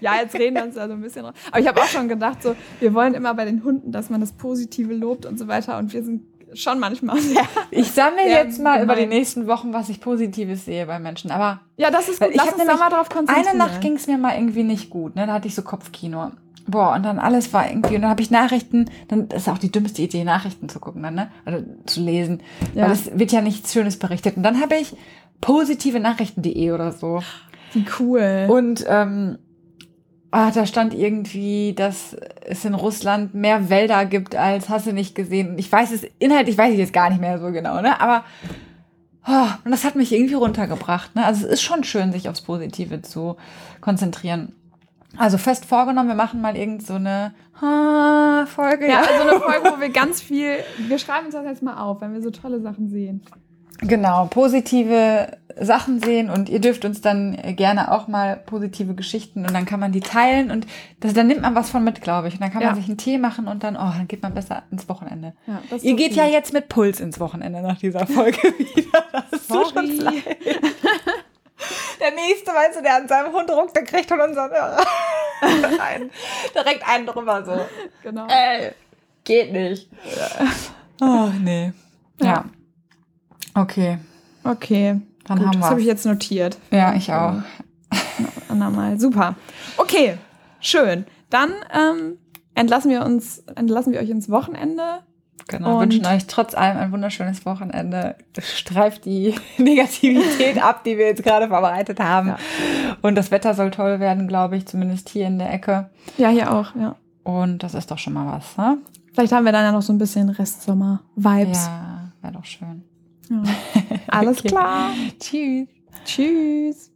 ja, jetzt reden wir uns da so ein bisschen drauf. Aber ich habe auch schon gedacht, so, wir wollen immer bei den Hunden, dass man das Positive lobt und so weiter. Und wir sind schon manchmal (laughs) sehr. Ich sammle jetzt mal gemein. über die nächsten Wochen, was ich Positives sehe bei Menschen. Aber ja, das ist gut. Ich Lass uns da mal drauf konzentrieren. Eine Nacht ging es mir mal irgendwie nicht gut. Ne? Da hatte ich so Kopfkino. Boah, und dann alles war irgendwie, und dann habe ich Nachrichten, dann ist auch die dümmste Idee, Nachrichten zu gucken dann, ne? Oder zu lesen. Ja. Weil es wird ja nichts Schönes berichtet. Und dann habe ich positive Nachrichten.de oder so. Wie cool. Und ähm, Ah, da stand irgendwie, dass es in Russland mehr Wälder gibt als hast du nicht gesehen. Ich weiß es, inhaltlich weiß ich jetzt gar nicht mehr so genau, ne? Aber oh, und das hat mich irgendwie runtergebracht. Ne? Also es ist schon schön, sich aufs Positive zu konzentrieren. Also fest vorgenommen, wir machen mal irgend so eine ha, Folge. Ja, also eine (laughs) Folge, wo wir ganz viel, wir schreiben uns das jetzt mal auf, wenn wir so tolle Sachen sehen. Genau, positive Sachen sehen und ihr dürft uns dann gerne auch mal positive Geschichten und dann kann man die teilen und das, dann nimmt man was von mit, glaube ich. Und dann kann ja. man sich einen Tee machen und dann, oh, dann geht man besser ins Wochenende. Ja, ihr geht gut. ja jetzt mit Puls ins Wochenende nach dieser Folge (laughs) wieder. Das ist Sorry. schon leid. Der nächste, weißt du, der an seinem Hund ruckt, der kriegt von unseren (laughs) ein, direkt einen drüber so. Genau. Ey, geht nicht. Oh, nee. ja. Okay. Okay. Dann Gut, haben wir. Das habe ich jetzt notiert. Ja, ich auch. Andermal. Super. Okay, schön. Dann ähm, entlassen wir uns, entlassen wir euch ins Wochenende. Genau, und wünschen euch trotz allem ein wunderschönes Wochenende. Streift die (laughs) Negativität ab, die wir jetzt gerade verbreitet haben. Ja. Und das Wetter soll toll werden, glaube ich, zumindest hier in der Ecke. Ja, hier auch, ja. Und das ist doch schon mal was, ne? Vielleicht haben wir dann ja noch so ein bisschen Restsommer-Vibes. Ja, wäre doch schön. Alles okay. klar. Tschüss. Tschüss.